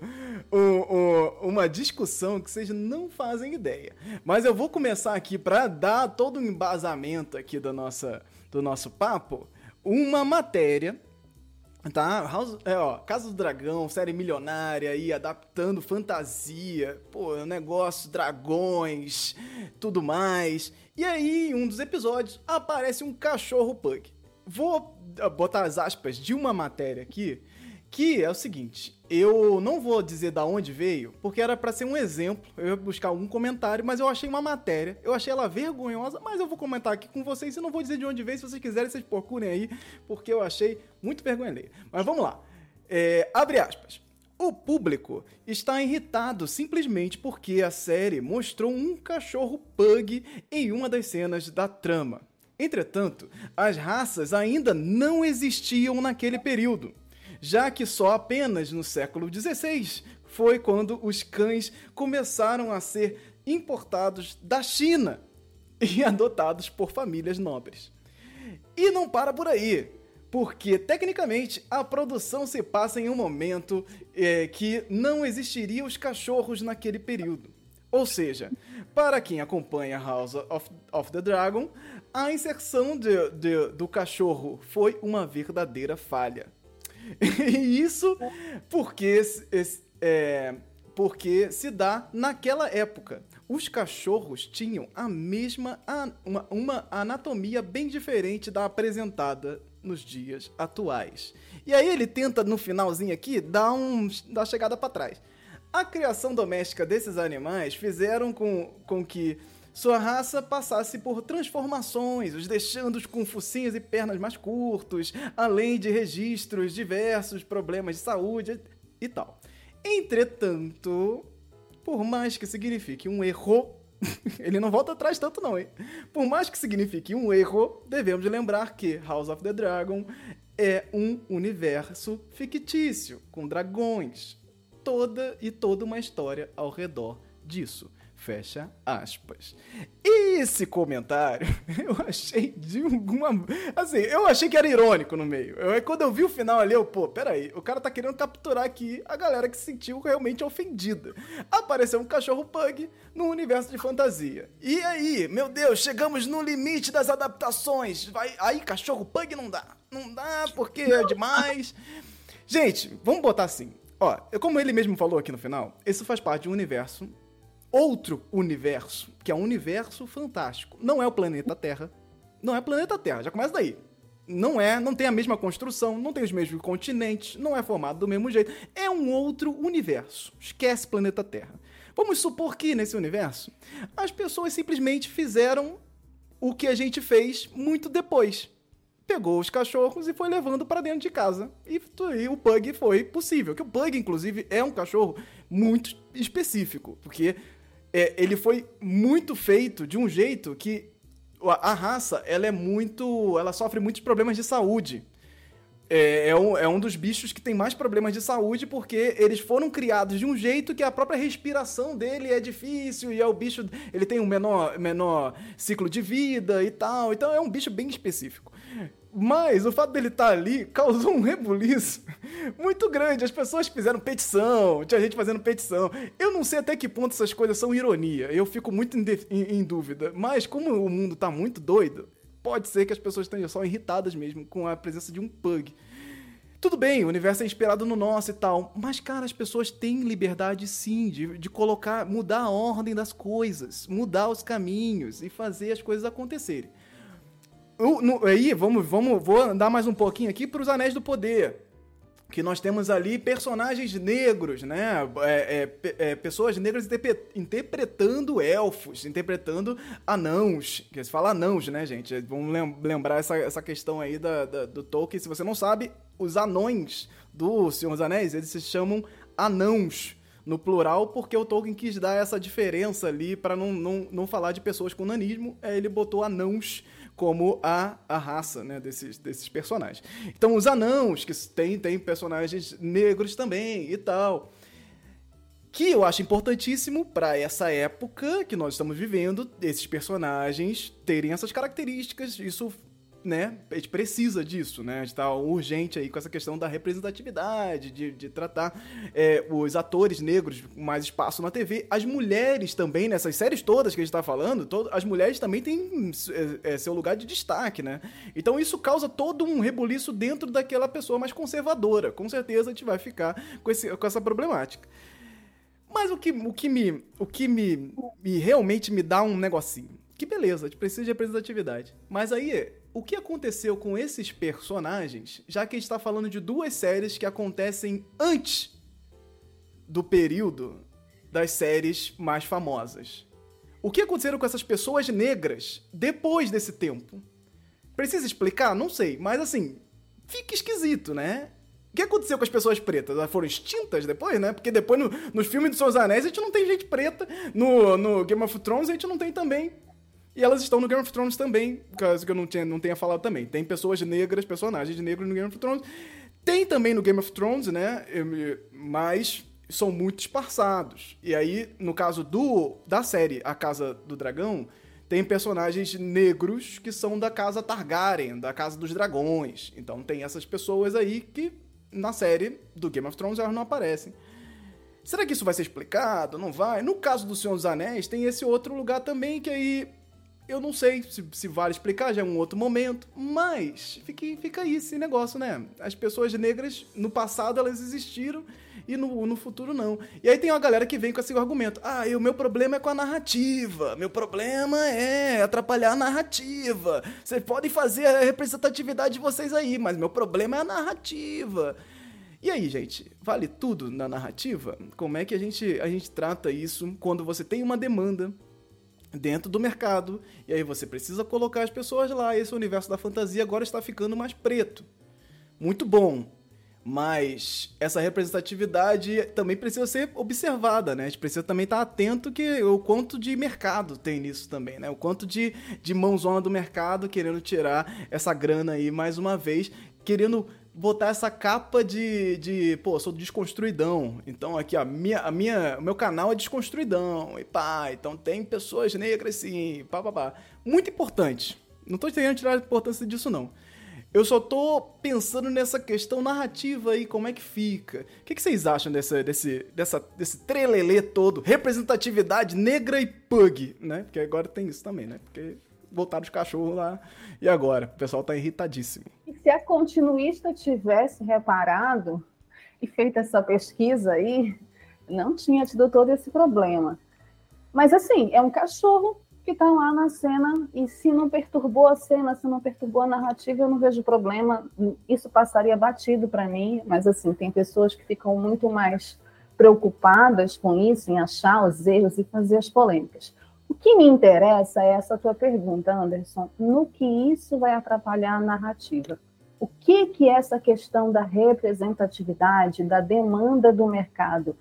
um- um- uma discussão que vocês não fazem ideia. Mas eu vou começar aqui para dar todo um embasamento aqui da nossa, do nosso papo, uma matéria Tá, House, é, ó, Casa do Dragão, série milionária aí, adaptando fantasia, pô, negócio, dragões, tudo mais. E aí, em um dos episódios, aparece um cachorro pug. Vou ah, botar as aspas de uma matéria aqui, que é o seguinte, eu não vou dizer da onde veio, porque era pra ser um exemplo, eu ia buscar um comentário, mas eu achei uma matéria, eu achei ela vergonhosa, mas eu vou comentar aqui com vocês e não vou dizer de onde veio, se vocês quiserem, vocês procurem aí, porque eu achei muito vergonha. Mas vamos lá, É, abre aspas. O público está irritado simplesmente porque a série mostrou um cachorro pug em uma das cenas da trama. Entretanto, as raças ainda não existiam naquele período, já que só apenas no século XVI foi quando os cães começaram a ser importados da China e (laughs) adotados por famílias nobres. E não para por aí, porque tecnicamente a produção se passa em um momento é, que não existiriam os cachorros naquele período. Ou seja, para quem acompanha House of, of the Dragon, a inserção de- de- do cachorro foi uma verdadeira falha. (laughs) E isso porque, é, porque se dá naquela época. Os cachorros tinham a mesma uma, uma anatomia bem diferente da apresentada nos dias atuais. E aí ele tenta no finalzinho aqui dar um dar chegada para trás. A criação doméstica desses animais fizeram com, com que sua raça passasse por transformações, os deixando com focinhos e pernas mais curtos, além de registros diversos, problemas de saúde e tal. Entretanto, por mais que signifique um erro, (laughs) ele não volta atrás tanto não, hein? Por mais que signifique um erro, devemos lembrar que House of the Dragon é um universo fictício, com dragões. Toda e toda uma história ao redor disso. Fecha aspas. Esse comentário (laughs) eu achei de alguma. Assim, eu achei que era irônico no meio. Eu, quando eu vi o final ali, eu, pô, peraí, o cara tá querendo capturar aqui a galera que se sentiu realmente ofendida. Apareceu um cachorro pug no universo de fantasia. E aí, meu Deus, chegamos no limite das adaptações. Vai, aí, cachorro pug não dá. Não dá porque é demais. Gente, vamos botar assim. Ó, como ele mesmo falou aqui no final, isso faz parte de um universo outro universo, que é um universo fantástico. Não é o planeta Terra. Não é o planeta Terra, já começa daí. Não é, não tem a mesma construção, não tem os mesmos continentes, não é formado do mesmo jeito. É um outro universo. Esquece planeta Terra. Vamos supor que nesse universo as pessoas simplesmente fizeram o que a gente fez muito depois. pegou os cachorros e foi levando para dentro de casa. E, e, o Pug foi possível. Que o Pug, inclusive, é um cachorro muito específico, porque é, ele foi muito feito de um jeito que a, a raça ela é muito, ela sofre muitos problemas de saúde é, é, um, é um dos bichos que tem mais problemas de saúde porque eles foram criados de um jeito que a própria respiração dele é difícil e é o bicho ele tem um menor, menor ciclo de vida e tal. Então é um bicho bem específico. Mas o fato dele estar tá ali causou um rebuliço muito grande. As pessoas fizeram petição, tinha gente fazendo petição. Eu não sei até que ponto essas coisas são ironia. Eu fico muito em, em, dúvida. Mas como o mundo está muito doido, pode ser que as pessoas estejam só irritadas mesmo com a presença de um pug. Tudo bem, o universo é inspirado no nosso e tal, mas, cara, as pessoas têm liberdade sim de, de colocar, mudar a ordem das coisas, mudar os caminhos e fazer as coisas acontecerem. Eu, no, aí, vamos, vamos, vou andar mais um pouquinho aqui para os Anéis do Poder que nós temos ali personagens negros, né? É, é, é, pessoas negras interpretando elfos, interpretando anãos. Que se fala anãos, né, gente? Vamos lembrar essa, essa questão aí da, da, do Tolkien. Se você não sabe, os anões do Senhor dos Anéis, eles se chamam anãos no plural, porque o Tolkien quis dar essa diferença ali para não, não, não falar de pessoas com nanismo. Aí ele botou anãos como a, a raça né, desses, desses personagens. Então, os anãos, que tem, tem personagens negros também e tal. Que eu acho importantíssimo para essa época que nós estamos vivendo, esses personagens terem essas características. Isso né, a gente precisa disso, né? A gente tá urgente aí com essa questão da representatividade, de, de tratar é, os atores negros com mais espaço na TV. As mulheres também, nessas séries todas que a gente tá falando, as mulheres também têm é, é, seu lugar de destaque, né? Então isso causa todo um rebuliço dentro daquela pessoa mais conservadora. Com certeza a gente vai ficar com, esse, com essa problemática. Mas o que, o que, me, o que me, me realmente me dá um negocinho. Que beleza, a gente precisa de representatividade. Mas aí o que aconteceu com esses personagens, já que a gente está falando de duas séries que acontecem antes do período das séries mais famosas? O que aconteceu com essas pessoas negras depois desse tempo? Precisa explicar? Não sei, mas assim, fica esquisito, né? O que aconteceu com as pessoas pretas? Elas foram extintas depois, né? Porque depois no, nos filmes dos Seus Anéis a gente não tem gente preta, no, no Game of Thrones a gente não tem também. E elas estão no Game of Thrones também, caso que eu não, tinha, não tenha falado também. Tem pessoas negras, personagens negros no Game of Thrones. Tem também no Game of Thrones, né? Mas são muito esparçados. E aí, no caso do da série A Casa do Dragão, tem personagens negros que são da casa Targaryen, da Casa dos Dragões. Então tem essas pessoas aí que na série do Game of Thrones elas não aparecem. Será que isso vai ser explicado? Não vai? No caso do Senhor dos Anéis, tem esse outro lugar também que aí eu não sei se, se, vale explicar, já é um outro momento, mas fica, fica aí esse negócio, né? As pessoas negras, no passado, elas existiram e no, no futuro não. E aí tem uma galera que vem com esse argumento: ah, o meu problema é com a narrativa, meu problema é atrapalhar a narrativa. Vocês podem fazer a representatividade de vocês aí, mas meu problema é a narrativa. E aí, gente, vale tudo na narrativa? Como é que a gente, a gente trata isso quando você tem uma demanda dentro do mercado. E aí você precisa colocar as pessoas lá. Esse universo da fantasia agora está ficando mais preto. Muito bom. Mas essa representatividade também precisa ser observada, né? A gente precisa também estar atento que o quanto de mercado tem nisso também, né? O quanto de, de mãozona do mercado querendo tirar essa grana aí mais uma vez, querendo botar essa capa de, de pô, sou desconstruidão. Então aqui, ó, minha, a minha, o meu canal é desconstruidão. E pá, então tem pessoas negras sim, pá, pá, pá. Muito importante. Não tô tentando tirar a importância disso, não. Eu só tô pensando nessa questão narrativa aí, como é que fica. O que, que vocês acham dessa, desse, dessa, desse trelelê todo? Representatividade negra e pug, né? Porque agora tem isso também, né? Porque botaram os cachorros lá. E agora? O pessoal tá irritadíssimo. E se a continuista tivesse reparado e feito essa pesquisa aí, não tinha tido todo esse problema. Mas assim, é um cachorro que está lá na cena e se não perturbou a cena, se não perturbou a narrativa, eu não vejo problema. Isso passaria batido para mim, mas assim, tem pessoas que ficam muito mais preocupadas com isso, em achar os erros e fazer as polêmicas. O que me interessa é essa tua pergunta, Anderson, no que isso vai atrapalhar a narrativa. O que que essa questão da representatividade, da demanda do mercado,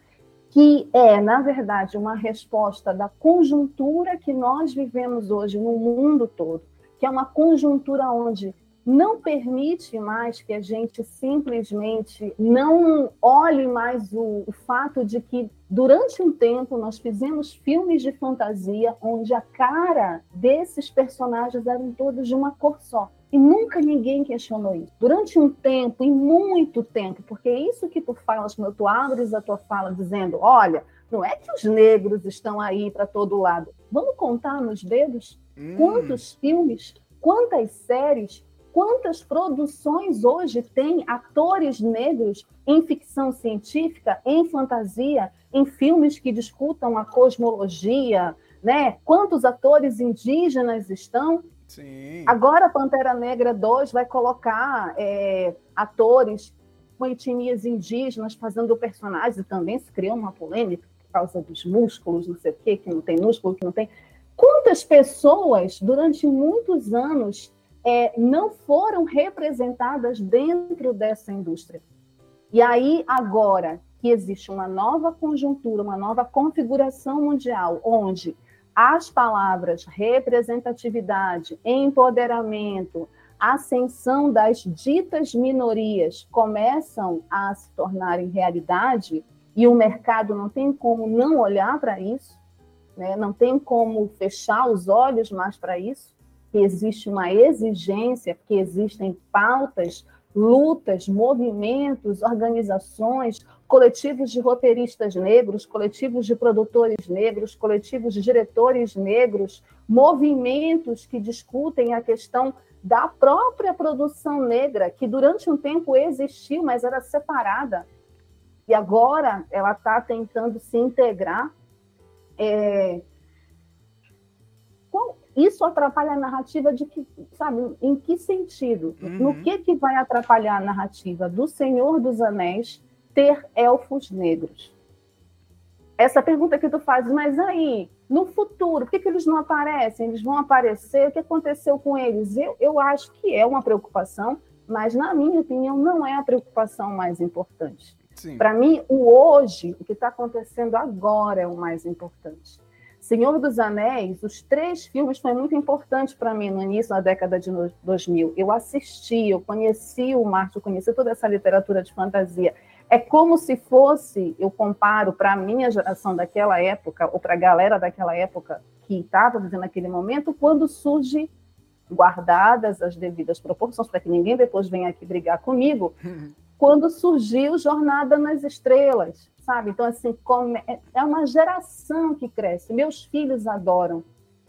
que é, na verdade, uma resposta da conjuntura que nós vivemos hoje no mundo todo, que é uma conjuntura onde não permite mais que a gente simplesmente não olhe mais o, o, fato de que durante um tempo nós fizemos filmes de fantasia onde a cara desses personagens eram todos de uma cor só. E nunca ninguém questionou isso. Durante um tempo, e muito tempo, porque é isso que tu falas, quando tu abres a tua fala dizendo, olha, não é que os negros estão aí para todo lado. Vamos contar nos dedos hum. quantos filmes, quantas séries, quantas produções hoje tem atores negros em ficção científica, em fantasia, em filmes que discutam a cosmologia, né? Quantos atores indígenas estão? Sim. Agora, Pantera Negra 2 vai colocar é, atores com etnias indígenas fazendo personagens, e também se criou uma polêmica por causa dos músculos, não sei o quê, que não tem músculo, que não tem. Quantas pessoas, durante muitos anos, é, não foram representadas dentro dessa indústria? E aí, agora que existe uma nova conjuntura, uma nova configuração mundial, onde as palavras representatividade, empoderamento, ascensão das ditas minorias começam a se tornarem realidade e o mercado não tem como não olhar para isso, né? não tem como fechar os olhos mais para isso, que existe uma exigência, que existem pautas, lutas, movimentos, organizações, coletivos de roteiristas negros, coletivos de produtores negros, coletivos de diretores negros, movimentos que discutem a questão da própria produção negra, que durante um tempo existiu, mas era separada. E agora ela está tentando se integrar. É... Isso atrapalha a narrativa de que, sabe, em que sentido? Uhum. No que, que vai atrapalhar a narrativa do Senhor dos Anéis ter elfos negros? Essa pergunta que tu fazes, mas aí, no futuro, por que, que eles não aparecem? Eles vão aparecer? O que aconteceu com eles? Eu, eu acho que é uma preocupação, mas, na minha opinião, não é a preocupação mais importante. Para mim, o hoje, o que está acontecendo agora é o mais importante. Senhor dos Anéis, os três filmes foi muito importante para mim no início da década de 2000. Eu assisti, eu conheci o Marte, eu conheci toda essa literatura de fantasia. É como se fosse, eu comparo para a minha geração daquela época, ou para a galera daquela época que estava vivendo aquele momento, quando surge, guardadas as devidas proporções, para que ninguém depois venha aqui brigar comigo, quando surgiu Jornada nas Estrelas, sabe? Então, assim, é, é uma geração que cresce. Meus filhos adoram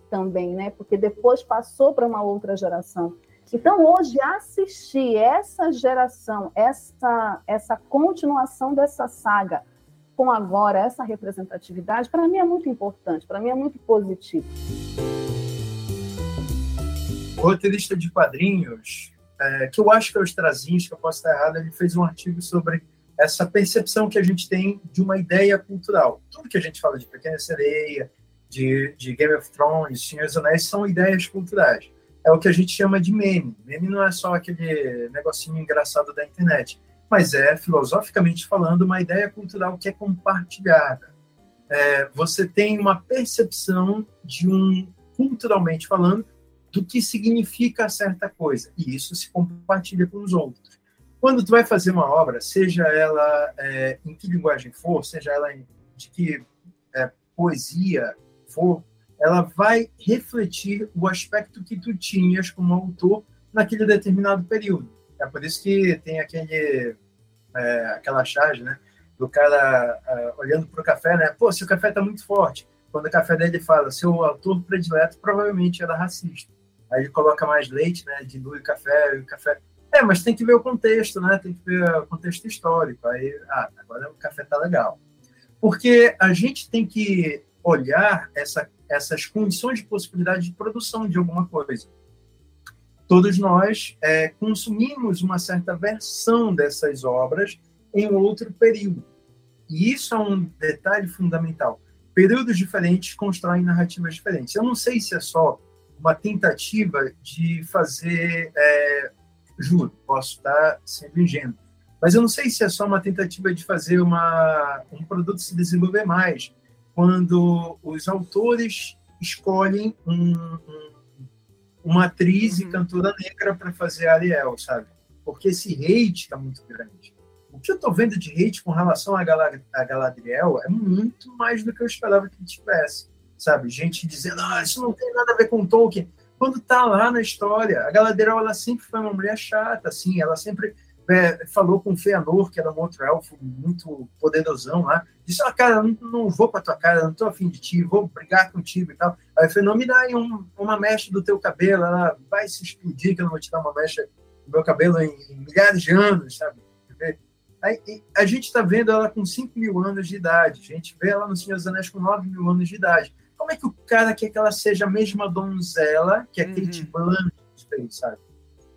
também, né? Porque depois passou para uma outra geração. Então, hoje, assistir essa geração, essa, essa continuação dessa saga, com agora essa representatividade, para mim é muito importante, para mim é muito positivo. O roteirista de quadrinhos, é, que eu acho que é o Strazinski, que eu posso estar errado, ele fez um artigo sobre essa percepção que a gente tem de uma ideia cultural. Tudo que a gente fala de Pequena Sereia, de, de Game of Thrones, Senhor dos Anéis, são ideias culturais é o que a gente chama de meme. Meme não é só aquele negocinho engraçado da internet, mas é, filosoficamente falando, uma ideia cultural que é compartilhada. É, você tem uma percepção de um, culturalmente falando, do que significa certa coisa, e isso se compartilha com os outros. Quando tu vai fazer uma obra, seja ela é, em que linguagem for, seja ela em, de que é, poesia for, ela vai refletir o aspecto que tu tinhas como autor naquele determinado período. É por isso que tem aquele, é, aquela charge, né? Do cara é, olhando para o café, né? Pô, se o café está muito forte. Quando o café dele fala, seu autor predileto provavelmente era racista. Aí ele coloca mais leite, né? Dilui o café, o café. É, mas tem que ver o contexto, né? Tem que ver o contexto histórico. Aí, ah, agora o café tá legal. Porque a gente tem que olhar essa essas condições de possibilidade de produção de alguma coisa. Todos nós é, consumimos uma certa versão dessas obras em outro período. E isso é um detalhe fundamental. períodos diferentes constroem narrativas diferentes. Eu não sei se é só uma tentativa de fazer, é, juro, posso estar sendo ingênuo, mas eu não sei se é só uma tentativa de fazer uma, um produto se desenvolver mais, quando os autores escolhem um, um, uma atriz uhum. e cantora negra para fazer Ariel, sabe? Porque esse hate está muito grande. O que eu estou vendo de hate com relação a, a Galadriel é muito mais do que eu esperava que tivesse, sabe? Gente dizendo, ah, isso não tem nada a ver com Tolkien. Quando tá lá na história, a Galadriel, ela sempre foi uma mulher chata, assim, ela sempre é, falou com o Feanor, que era um outro elfo muito poderosão lá, disse, ah, cara, não, não vou pra tua cara, não tô afim de ti, vou brigar contigo e tal. Aí o Feanor, me dá aí um, uma mecha do teu cabelo, ela vai se explodir que eu não vou te dar uma mecha do meu cabelo em, em milhares de anos, sabe? Aí, a gente está vendo ela com 5 mil anos de idade, a gente vê ela no Senhor dos Anéis com 9 mil anos de idade. Como é que o cara quer que ela seja a mesma donzela que a uhum. Kate Blanchett sabe?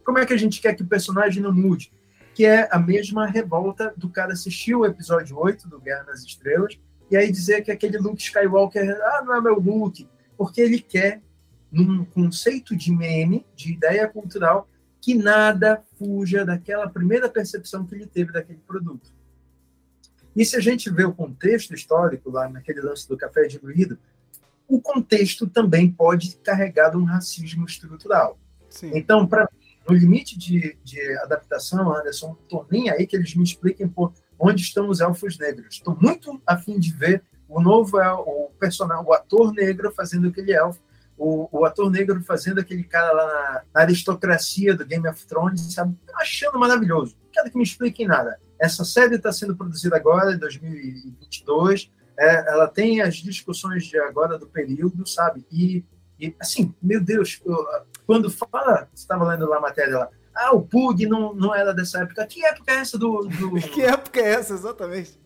Como é que a gente quer que o personagem não mude? que é a mesma revolta do cara assistir o episódio 8 do Guerra nas Estrelas e aí dizer que aquele Luke Skywalker, ah, não é meu Luke, porque ele quer, num conceito de meme, de ideia cultural, que nada fuja daquela primeira percepção que ele teve daquele produto. E se a gente vê o contexto histórico lá naquele lance do café diluído, o contexto também pode carregar um racismo estrutural. Sim. Então, para no limite de, de adaptação, Anderson, estou nem aí que eles me expliquem por onde estão os elfos negros. Estou muito afim de ver o novo o personagem, o ator negro fazendo aquele elfo, o, o ator negro fazendo aquele cara lá na, na, aristocracia do Game of Thrones, sabe? Achando maravilhoso. Não quero que me expliquem nada. Essa série está sendo produzida agora, em 2022. É, ela tem as discussões de agora do período, sabe? E, e assim, meu Deus, eu, quando fala, você estava lendo lá a matéria lá, ah, o Pug não, não era dessa época. Que época é essa do. do... (laughs) que época é essa, exatamente?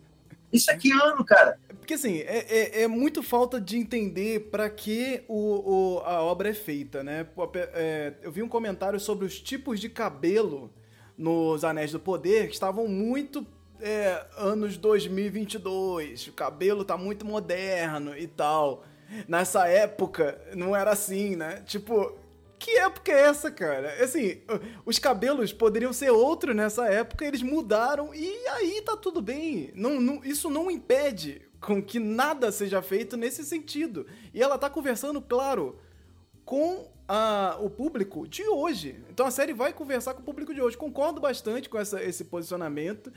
Isso é que ano, cara? Porque assim, é, é, é muito falta de entender para que o, o, a obra é feita, né? É, eu vi um comentário sobre os tipos de cabelo nos Anéis do Poder que estavam muito é, anos 2022. O cabelo tá muito moderno e tal. Nessa época não era assim, né? Tipo, que época é essa, cara? Assim, os cabelos poderiam ser outros nessa época, eles mudaram e aí tá tudo bem. Não, não, isso não impede com que nada seja feito nesse sentido. E ela tá conversando, claro, com a, o público de hoje. Então a série vai conversar com o público de hoje. Concordo bastante com essa, esse posicionamento.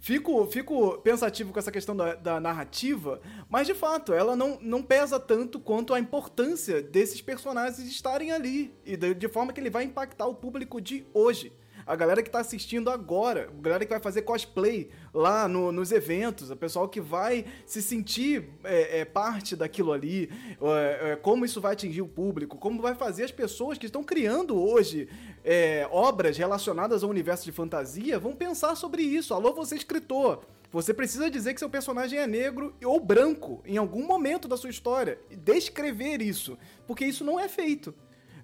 Fico, fico pensativo com essa questão da, da, narrativa, mas de fato, ela não, não pesa tanto quanto a importância desses personagens estarem ali e de, de forma que ele vai impactar o público de hoje a galera que tá assistindo agora, a galera que vai fazer cosplay lá no, nos eventos, o pessoal que vai se sentir é, é, parte daquilo ali, é, é, como isso vai atingir o público, como vai fazer as pessoas que estão criando hoje é, obras relacionadas ao universo de fantasia vão pensar sobre isso. Alô, você escritor. Você precisa dizer que seu personagem é negro ou branco em algum momento da sua história. E descrever isso. Porque isso não é feito.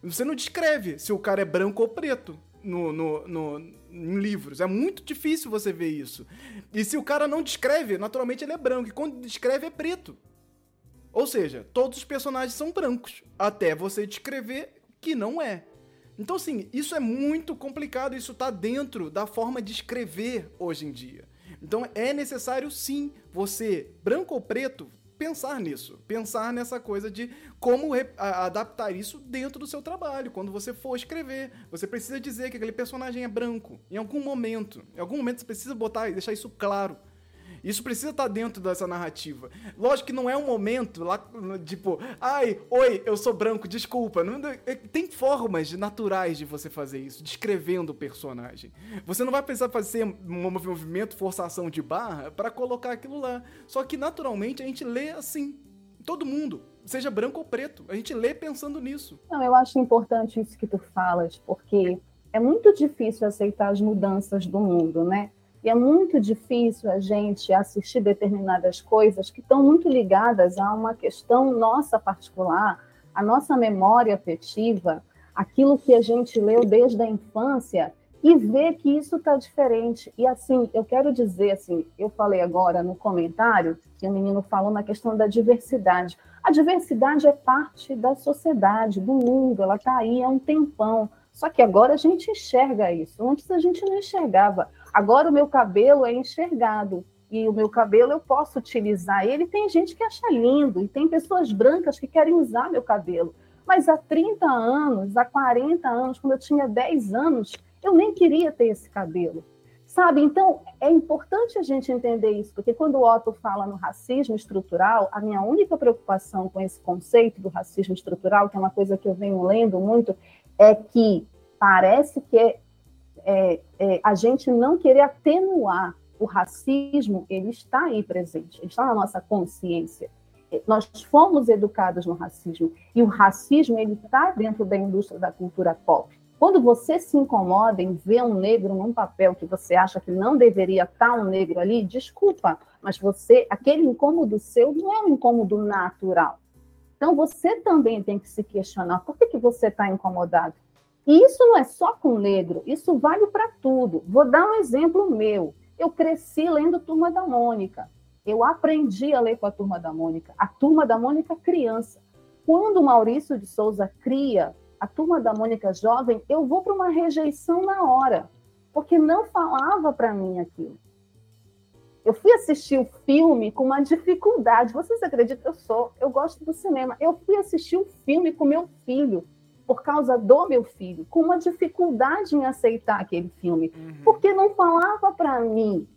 Você não descreve se o cara é branco ou preto no, no, no, em livros. É muito difícil você ver isso. E se o cara não descreve, naturalmente ele é branco. E quando descreve, é preto. Ou seja, todos os personagens são brancos. Até você descrever que não é. Então, assim, isso é muito complicado. Isso está dentro da forma de escrever hoje em dia. Então, é necessário, sim, você, branco ou preto, pensar nisso, pensar nessa coisa de como adaptar isso dentro do seu trabalho. Quando você for escrever, você precisa dizer que aquele personagem é branco. Em algum momento, em algum momento você precisa botar e deixar isso claro. Isso precisa estar dentro dessa narrativa. Lógico que não é um momento lá, tipo, ai, oi, eu sou branco, desculpa. Não, é, tem formas naturais de você fazer isso, descrevendo o personagem. Você não vai precisar fazer um movimento, forçação de barra para colocar aquilo lá. Só que naturalmente a gente lê assim. Todo mundo, seja branco ou preto. A gente lê pensando nisso. Não, eu acho importante isso que tu falas, porque é muito difícil aceitar as mudanças do mundo, né? E é muito difícil a gente assistir determinadas coisas que estão muito ligadas a uma questão nossa particular, a nossa memória afetiva, aquilo que a gente leu desde a infância e ver que isso está diferente. E assim, eu quero dizer assim, eu falei agora no comentário que o menino falou na questão da diversidade. A diversidade é parte da sociedade, do mundo, ela está aí há um tempão. Só que agora a gente enxerga isso. Antes a gente não enxergava. Agora o meu cabelo é enxergado. E o meu cabelo eu posso utilizar ele. Tem gente que acha lindo, e tem pessoas brancas que querem usar meu cabelo. Mas há 30 anos, há 40 anos, quando eu tinha 10 anos, eu nem queria ter esse cabelo. Sabe? Então, é importante a gente entender isso, porque quando o Otto fala no racismo estrutural, a minha única preocupação com esse conceito do racismo estrutural, que é uma coisa que eu venho lendo muito, é que parece que é, é, é, a gente não querer atenuar o racismo, ele está aí presente, ele está na nossa consciência. Nós fomos educados no racismo, e o racismo ele está dentro da indústria da cultura pop. Quando você se incomoda em ver um negro num papel que você acha que não deveria estar um negro ali, desculpa, mas você, aquele incômodo seu não é um incômodo natural. Então você também tem que se questionar por que, que você está incomodado. E isso não é só com negro, isso vale para tudo. Vou dar um exemplo meu. Eu cresci lendo Turma da Mônica. Eu aprendi a ler com a Turma da Mônica. A Turma da Mônica criança. Quando Maurício de Souza cria a Turma da Mônica jovem, eu vou para uma rejeição na hora, porque não falava para mim aquilo. Eu fui assistir o filme com uma dificuldade. Vocês acreditam? Eu sou, eu gosto do cinema. Eu fui assistir o filme com meu filho por causa do meu filho, com uma dificuldade em aceitar aquele filme, uhum. porque não falava para mim,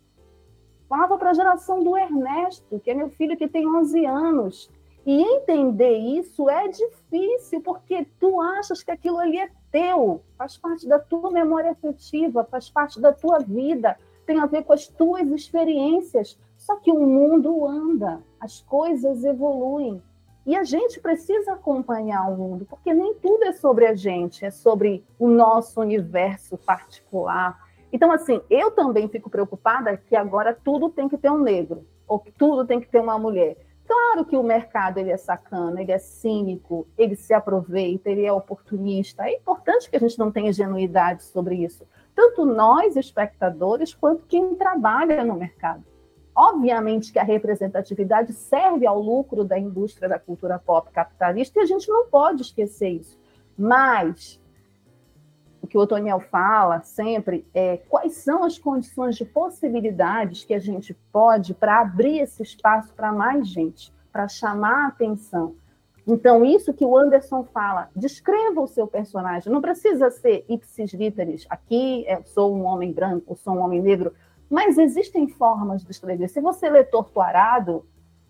falava para a geração do Ernesto, que é meu filho que tem 11 anos. E entender isso é difícil, porque tu achas que aquilo ali é teu, faz parte da tua memória afetiva, faz parte da tua vida, tem a ver com as tuas experiências. Só que o mundo anda, as coisas evoluem. E a gente precisa acompanhar o mundo, porque nem tudo é sobre a gente, é sobre o nosso universo particular. Então, assim, eu também fico preocupada que agora tudo tem que ter um negro, ou que tudo tem que ter uma mulher. Claro que o mercado ele é sacana, ele é cínico, ele se aproveita, ele é oportunista. É importante que a gente não tenha ingenuidade sobre isso. Tanto nós, espectadores, quanto quem trabalha no mercado. Obviamente que a representatividade serve ao lucro da indústria da cultura pop capitalista e a gente não pode esquecer isso. Mas o que o Otoniel fala sempre é quais são as condições de possibilidades que a gente pode para abrir esse espaço para mais gente, para chamar a atenção. Então, isso que o Anderson fala, descreva o seu personagem, não precisa ser ipsis literis, aqui eu sou um homem branco, sou um homem negro, mas existem formas de escrever. Se você lê Torto Arado,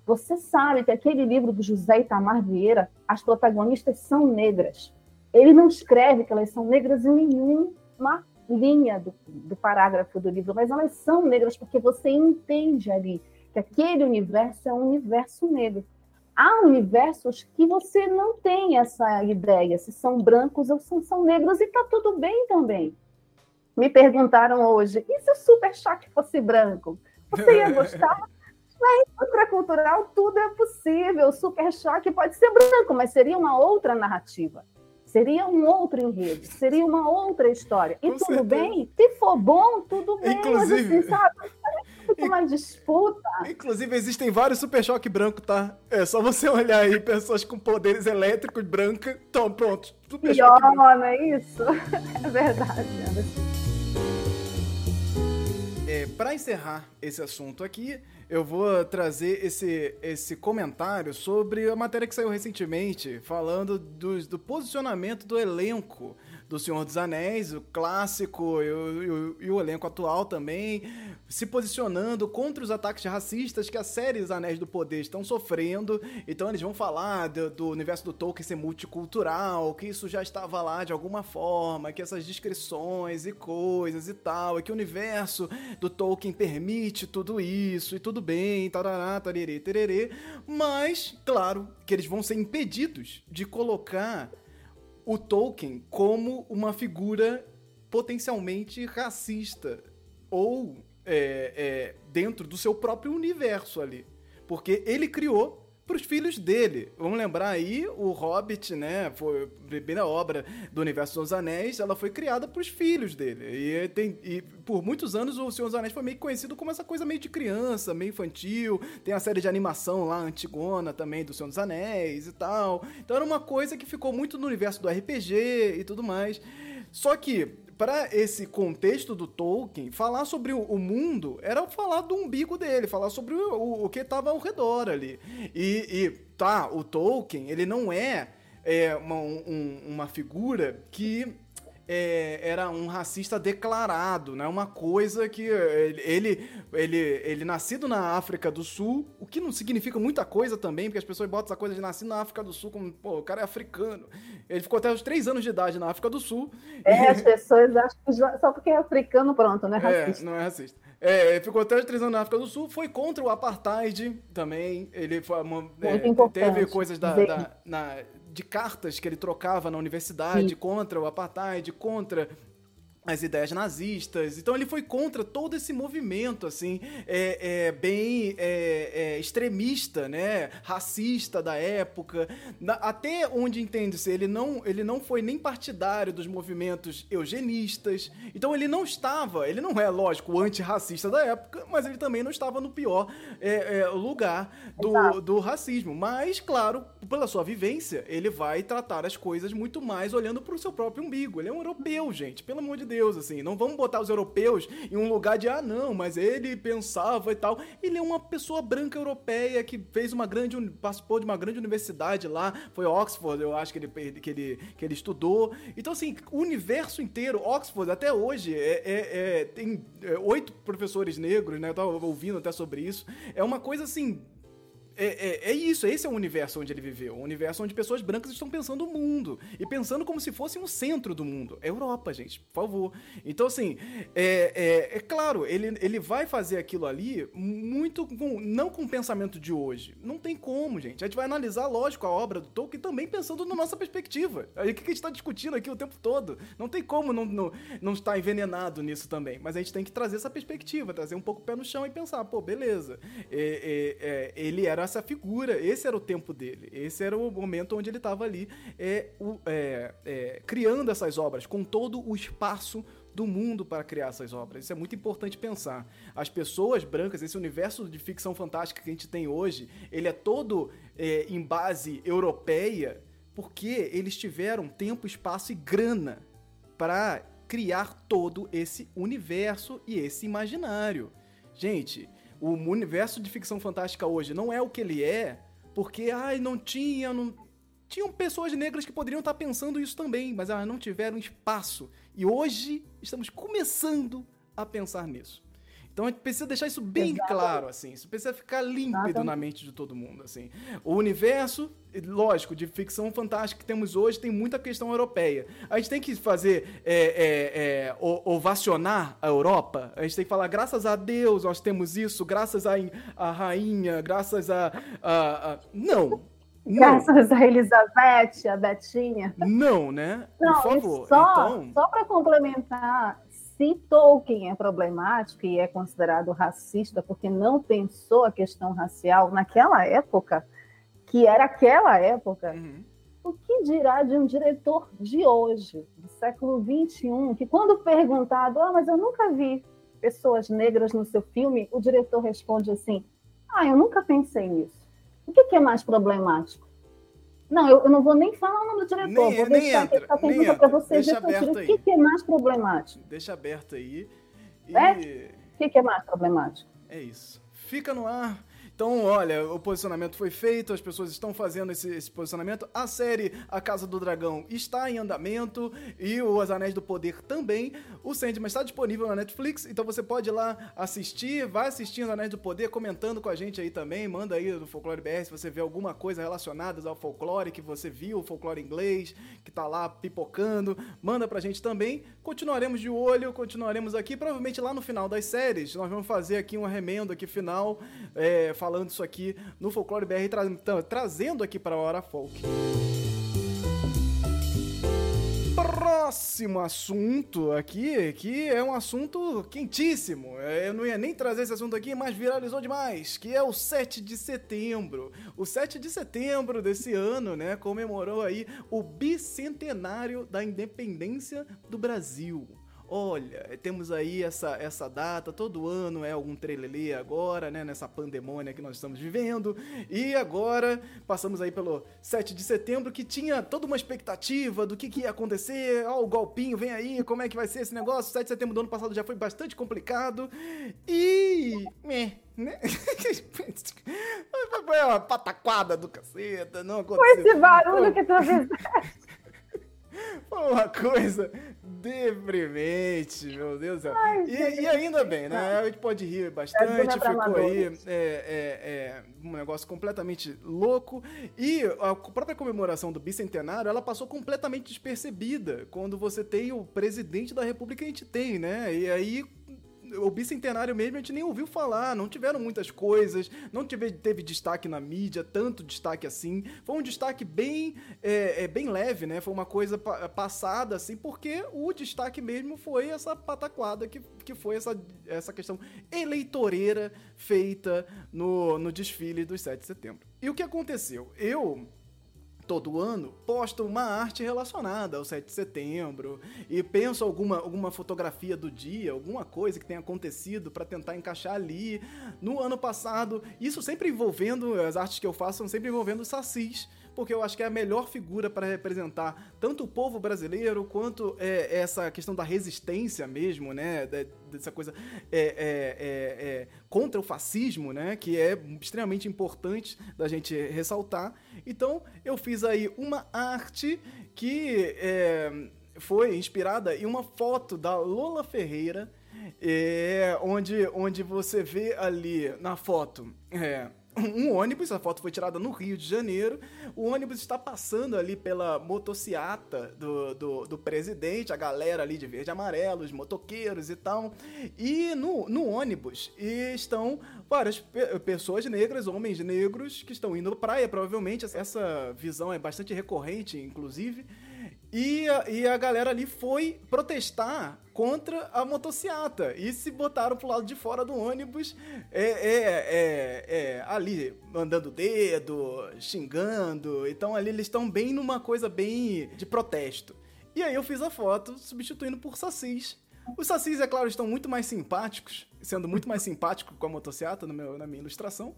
você sabe que aquele livro do José Itamar Vieira, as protagonistas são negras. Ele não escreve que elas são negras em nenhuma linha do, do parágrafo do livro, mas elas são negras porque você entende ali que aquele universo é um universo negro. Há universos que você não tem essa ideia, se são brancos ou se são negros, e está tudo bem também. Me perguntaram hoje, e se o Super Choque fosse branco? Você ia (laughs) gostar? Na indústria cultural, tudo é possível. O Super Choque pode ser branco, mas seria uma outra narrativa. Seria um outro enredo, seria uma outra história. E Com tudo certeza. bem? Se for bom, tudo bem. Inclusive, mas assim, sabe? (laughs) uma disputa. Inclusive, existem vários Super Choque branco, tá? É só você olhar aí pessoas com poderes elétricos branca. Então, pronto. Super Pior, não é isso? (laughs) É verdade, Anderson. Para encerrar esse assunto aqui, eu vou trazer esse, esse comentário sobre a matéria que saiu recentemente, falando do, do posicionamento do elenco do Senhor dos Anéis, o clássico e o, e o, elenco atual também, se posicionando contra os ataques racistas que a série Os Anéis do Poder estão sofrendo. Então eles vão falar do, do universo do Tolkien ser multicultural, que isso já estava lá de alguma forma, que essas descrições e coisas e tal, e que o universo do Tolkien permite tudo isso, e tudo bem, tarará, tarerê, tererê. Mas, claro, que eles vão ser impedidos de colocar o Tolkien como uma figura potencialmente racista ou é, é, dentro do seu próprio universo ali. Porque ele criou para os filhos dele. Vamos lembrar aí, o Hobbit, né, foi a primeira obra do Universo dos Anéis, ela foi criada para os filhos dele. E, tem, e por muitos anos o Senhor dos Anéis foi meio conhecido como essa coisa meio de criança, meio infantil. Tem a série de animação lá, Antigona, também, do Senhor dos Anéis e tal. Então era uma coisa que ficou muito no universo do RPG e tudo mais. Só que para esse contexto do Tolkien, falar sobre o, mundo era falar do umbigo dele, falar sobre o, o, o que estava ao redor ali. E, e, tá, o Tolkien, ele não é, é uma, um, uma figura que é, era um racista declarado, né? Uma coisa que ele, ele, ele nascido na África do Sul, o que não significa muita coisa também, porque as pessoas botam essa coisa de nascer na África do Sul como, pô, o cara é africano. Ele ficou até os três anos de idade na África do Sul. É, e... as pessoas acham que só porque é africano, pronto, não é racista. É, não é racista. É, ele ficou até os três anos na África do Sul, foi contra o apartheid também. Ele foi, é, teve coisas da, da na, de cartas que ele trocava na universidade Sim. contra o apartheid, contra as ideias nazistas. Então ele foi contra todo esse movimento, assim, é, é bem é, é, extremista, né? Racista da época. Na, até onde entende-se, ele não, ele não foi nem partidário dos movimentos eugenistas. Então ele não estava, ele não é, lógico, antirracista da época, mas ele também não estava no pior é, é, lugar do, do racismo. Mas, claro, pela sua vivência, ele vai tratar as coisas muito mais olhando para o seu próprio umbigo. Ele é um europeu, gente, pelo amor de Deus. Deus, assim. Não vamos botar os europeus em um lugar de, ah, não, mas ele pensava e tal. Ele é uma pessoa branca europeia que fez uma grande, participou de uma grande universidade lá, foi Oxford, eu acho que ele, que ele, que ele estudou. Então, assim, o universo inteiro, Oxford, até hoje, é, é, é tem é, oito professores negros, né? Eu tava ouvindo até sobre isso. É uma coisa, assim, é, é, é, isso, esse é o universo onde ele viveu. Um universo onde pessoas brancas estão pensando o mundo. E pensando como se fosse o centro do mundo. É Europa, gente, por favor. Então, assim, é, é, é, claro, ele, ele vai fazer aquilo ali muito com. não com o pensamento de hoje. Não tem como, gente. A gente vai analisar, lógico, a obra do Tolkien também pensando na nossa perspectiva. O que a gente está discutindo aqui o tempo todo? Não tem como não, não, não estar envenenado nisso também. Mas a gente tem que trazer essa perspectiva, trazer um pouco o pé no chão e pensar, pô, beleza. É, é, ele era essa figura. Esse era o tempo dele. Esse era o momento onde ele estava ali é, o, é, é, criando essas obras, com todo o espaço do mundo para criar essas obras. Isso é muito importante pensar. As pessoas brancas, esse universo de ficção fantástica que a gente tem hoje, ele é todo é, em base europeia, porque eles tiveram tempo, espaço e grana para criar todo esse universo e esse imaginário. Gente, o universo de ficção fantástica hoje não é o que ele é, porque ai, não tinha, não... tinham pessoas negras que poderiam estar pensando isso também, mas elas não tiveram espaço. E hoje estamos começando a pensar nisso. Então a gente precisa deixar isso bem Exato. claro, assim. Isso precisa ficar límpido Exato. na mente de todo mundo, assim. O universo, lógico, de ficção fantástica que temos hoje tem muita questão europeia. A gente tem que fazer é, é, é, ovacionar a Europa. A gente tem que falar, graças a Deus nós temos isso, graças à rainha, graças a, a, a... Não, não. Graças a Elizabeth, a Betinha. Não, né? Não, Por favor. Só, então... só para complementar, se Tolkien é problemático e é considerado racista porque não pensou a questão racial naquela época, que era aquela época, uhum. o que dirá de um diretor de hoje, do século XXI, que quando perguntado, ah, mas eu nunca vi pessoas negras no seu filme, o diretor responde assim, ah, eu nunca pensei nisso. O que, que é mais problemático? Não, eu, eu, não vou nem falar o nome do diretor, nem, vou deixar entra, a pergunta para vocês discutirem o que, que, é mais problemático. Deixa aberto aí. E... É? O que, que é mais problemático? É isso. Fica no ar então, olha, o posicionamento foi feito, as pessoas estão fazendo esse, esse, posicionamento. A série A Casa do Dragão está em andamento e Os Anéis do Poder também. O Sandman está disponível na Netflix, então você pode ir lá assistir, vai assistindo Anéis do Poder, comentando com a gente aí também. Manda aí do Folclore BR se você vê alguma coisa relacionada ao folclore, que você viu, o folclore inglês, que tá lá pipocando. Manda pra gente também. Continuaremos de olho, continuaremos aqui. Provavelmente lá no final das séries, nós vamos fazer aqui um remendo aqui final, é, falando isso aqui no Folclore BR, tra trazendo aqui para a Hora Folk. próximo assunto aqui, que é um assunto quentíssimo. Eu não ia nem trazer esse assunto aqui, mas viralizou demais, que é o 7 de setembro. O 7 de setembro desse ano, né, comemorou aí o bicentenário da independência do Brasil. Olha, temos aí essa, essa data, todo ano é algum trelelê agora, né, nessa pandemônia que nós estamos vivendo. E agora passamos aí pelo 7 de setembro, que tinha toda uma expectativa do que, que ia acontecer. Ó, o golpinho vem aí, como é que vai ser esse negócio? 7 de setembro do ano passado já foi bastante complicado. E. É, né? (laughs) foi uma pataquada do caceta, não aconteceu. Foi esse barulho que tu fizeste. (laughs) Foi uma coisa deprimente, meu Deus do céu. E, e, ainda bem, né? A gente pode rir bastante, ficou aí é, é, é, um negócio completamente louco. E a própria comemoração do bicentenário, ela passou completamente despercebida quando você tem o presidente da república a gente tem, né? E aí o bicentenário mesmo a gente nem ouviu falar, não tiveram muitas coisas, não teve, teve destaque na mídia, tanto destaque assim. Foi um destaque bem, é, é, bem leve, né? Foi uma coisa pa passada, assim, porque o destaque mesmo foi essa pataquada que, que foi essa, essa questão eleitoreira feita no, no desfile dos 7 de setembro. E o que aconteceu? Eu todo ano posto uma arte relacionada ao 7 de setembro e penso alguma, alguma fotografia do dia, alguma coisa que tenha acontecido para tentar encaixar ali. No ano passado, isso sempre envolvendo, as artes que eu faço são sempre envolvendo sacis, porque eu acho que é a melhor figura para representar tanto o povo brasileiro quanto é, essa questão da resistência mesmo, né? Dessa coisa é, é, é, é, contra o fascismo, né? Que é extremamente importante da gente ressaltar. Então eu fiz aí uma arte que é, foi inspirada em uma foto da Lola Ferreira, onde, onde você vê ali na foto. É, um ônibus, a foto foi tirada no Rio de Janeiro. O ônibus está passando ali pela motociata do, do, do, presidente, a galera ali de verde e amarelo, os motoqueiros e tal. E no, no ônibus estão várias pe pessoas negras, homens negros, que estão indo pra praia, provavelmente. Essa visão é bastante recorrente, inclusive. E a, e a galera ali foi protestar contra a motociata e se botaram pro lado de fora do ônibus é, é, é, é ali mandando dedo, xingando. Então ali eles estão bem numa coisa bem de protesto. E aí eu fiz a foto substituindo por sacis. Os sacis, é claro, estão muito mais simpáticos sendo muito mais simpático com a motocicleta na minha ilustração.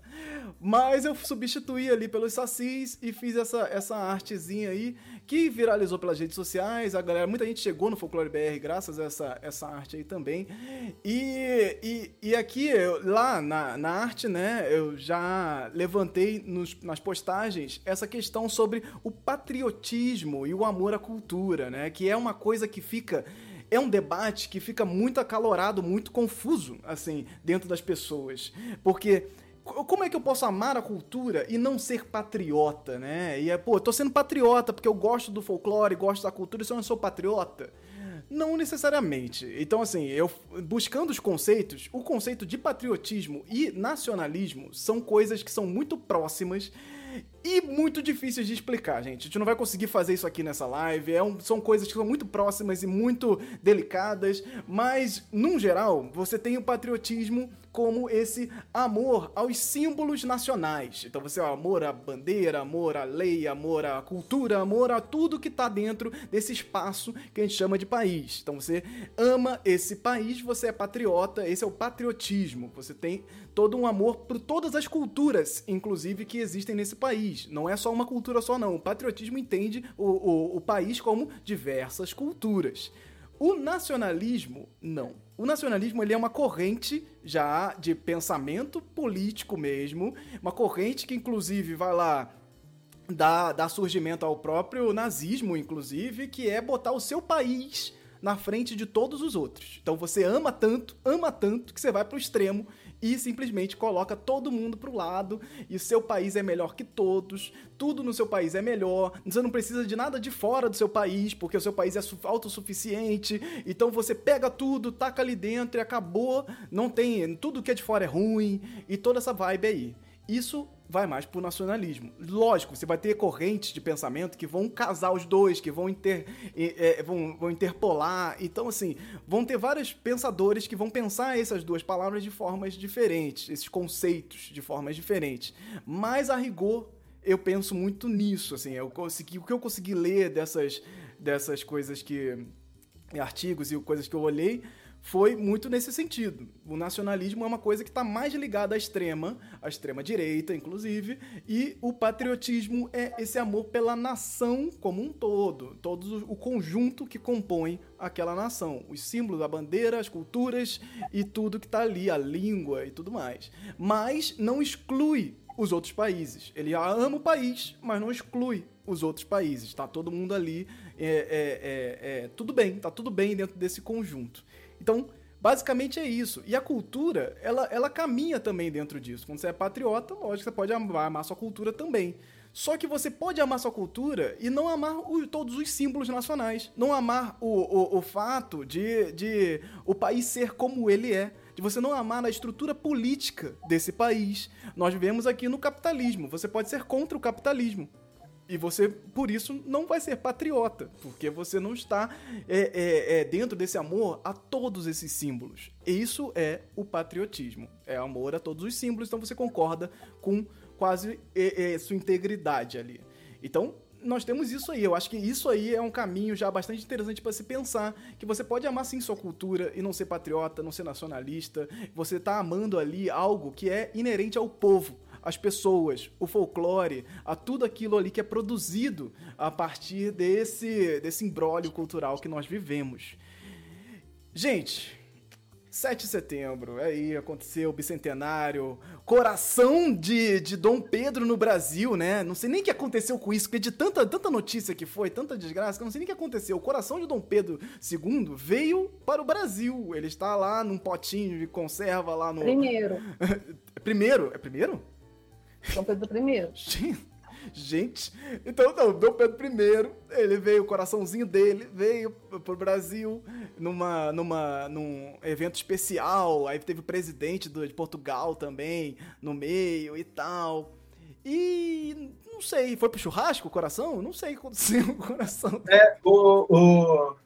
Mas eu substituí ali pelos sacis e fiz essa, essa artezinha aí que viralizou pelas redes sociais. A galera, muita gente chegou no Folclore BR graças a essa, essa arte aí também. E, e, e aqui, eu, lá na, na arte, né, eu já levantei nos, nas postagens essa questão sobre o patriotismo e o amor à cultura, né, que é uma coisa que fica é um debate que fica muito acalorado, muito confuso, assim, dentro das pessoas. Porque como é que eu posso amar a cultura e não ser patriota, né? E é, pô, tô sendo patriota porque eu gosto do folclore, gosto da cultura, se eu não sou patriota. Não necessariamente. Então, assim, eu buscando os conceitos, o conceito de patriotismo e nacionalismo são coisas que são muito próximas e muito difíceis de explicar, gente. A gente não vai conseguir fazer isso aqui nessa live. É um, são coisas que são muito próximas e muito delicadas, mas, num geral, você tem o patriotismo como esse amor aos símbolos nacionais. Então você, ó, amor à bandeira, amor à lei, amor à cultura, amor a tudo que tá dentro desse espaço que a gente chama de país. Então você ama esse país, você é patriota, esse é o patriotismo. Você tem todo um amor por todas as culturas, inclusive, que existem nesse país. Não é só uma cultura só, não. O patriotismo entende o, o, o país como diversas culturas. O nacionalismo, não. O nacionalismo ele é uma corrente já de pensamento político mesmo, uma corrente que inclusive vai lá dar, dar surgimento ao próprio nazismo, inclusive, que é botar o seu país na frente de todos os outros. Então você ama tanto, ama tanto, que você vai pro extremo e simplesmente coloca todo mundo pro lado e seu país é melhor que todos, tudo no seu país é melhor, você não precisa de nada de fora do seu país, porque o seu país é autossuficiente, então você pega tudo, taca ali dentro e acabou, não tem, tudo que é de fora é ruim e toda essa vibe aí. Isso vai mais pro nacionalismo. Lógico, você vai ter correntes de pensamento que vão casar os dois, que vão, inter, é, vão, vão interpolar. Então, assim, vão ter vários pensadores que vão pensar essas duas palavras de formas diferentes, esses conceitos de formas diferentes. Mas, a rigor, eu penso muito nisso, assim, eu consegui, o que eu consegui ler dessas, dessas coisas que artigos e coisas que eu olhei foi muito nesse sentido. O nacionalismo é uma coisa que está mais ligada à extrema, à extrema direita, inclusive, e o patriotismo é esse amor pela nação como um todo, todo o conjunto que compõe aquela nação, os símbolos, a bandeira, as culturas e tudo que está ali, a língua e tudo mais. Mas não exclui os outros países. Ele ama o país, mas não exclui os outros países. Tá todo mundo ali, é, é, é, é, tudo bem, tá tudo bem dentro desse conjunto. Então, basicamente é isso. E a cultura, ela, ela caminha também dentro disso. Quando você é patriota, lógico, você pode amar, amar sua cultura também. Só que você pode amar sua cultura e não amar o, todos os símbolos nacionais. Não amar o, o, o fato de, de o país ser como ele é de você não amar a estrutura política desse país. Nós vivemos aqui no capitalismo. Você pode ser contra o capitalismo. E você, por isso, não vai ser patriota, porque você não está é, é, é, dentro desse amor a todos esses símbolos. Isso é o patriotismo. É amor a todos os símbolos, então você concorda com quase é, é, sua integridade ali. Então, nós temos isso aí. Eu acho que isso aí é um caminho já bastante interessante para se pensar que você pode amar sim sua cultura e não ser patriota, não ser nacionalista. Você tá amando ali algo que é inerente ao povo, às pessoas, o folclore, a tudo aquilo ali que é produzido a partir desse desse imbróglio cultural que nós vivemos. Gente, 7 de setembro, aí aconteceu o bicentenário, coração de, de Dom Pedro no Brasil, né? Não sei nem o que aconteceu com isso, porque de tanta, tanta notícia que foi, tanta desgraça, que eu não sei nem o que aconteceu. O coração de Dom Pedro II veio para o Brasil. Ele está lá num potinho de conserva lá no. Primeiro. (laughs) primeiro? É primeiro? Dom Pedro I. Gente, então não, Dom Pedro I, ele veio, o coraçãozinho dele veio pro Brasil numa, numa, num evento especial, aí teve o presidente do, de Portugal também no meio e tal. E não sei, foi pro churrasco o coração? Não sei o que aconteceu com o coração. É, o, o,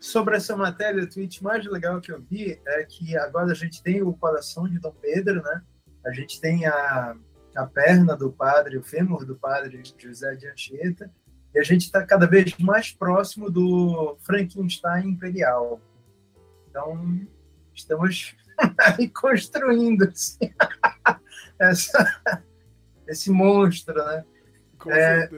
sobre essa matéria, o tweet mais legal que eu vi é que agora a gente tem o coração de Dom Pedro, né? A gente tem a a perna do padre, o fêmur do padre José de Anchieta, e a gente está cada vez mais próximo do Frankenstein imperial. Então, estamos (laughs) aí construindo assim, (laughs) essa, esse monstro, né? Com é,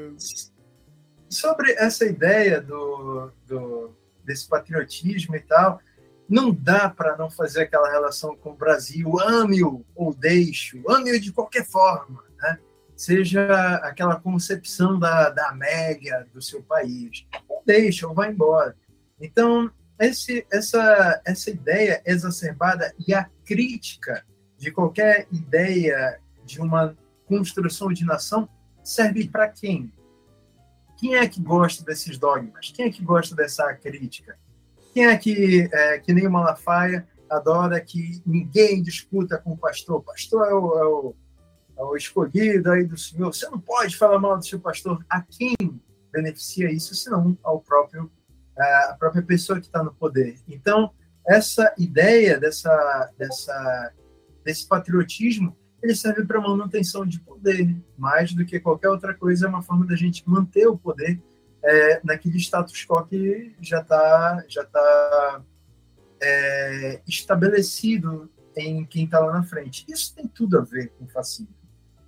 sobre essa ideia do, do, desse patriotismo e tal, não dá para não fazer aquela relação com o Brasil, ame-o ou deixe-o, ame-o de qualquer forma, né? seja aquela concepção da, da média do seu país, ou deixa, ou vai embora. Então, esse, essa, essa ideia exacerbada e a crítica de qualquer ideia de uma construção de nação serve para quem? Quem é que gosta desses dogmas? Quem é que gosta dessa crítica? Quem é que, é, que nem o Malafaia, adora que ninguém discuta com o pastor? O pastor é o, é o, é o escolhido aí do Senhor. Você não pode falar mal do seu pastor. A quem beneficia isso, senão ao próprio é, a própria pessoa que está no poder. Então, essa ideia dessa, dessa, desse patriotismo, ele serve para manutenção de poder, mais do que qualquer outra coisa, é uma forma da gente manter o poder é, naquele status quo que já está já tá, é, estabelecido em quem está lá na frente. Isso tem tudo a ver com fascismo.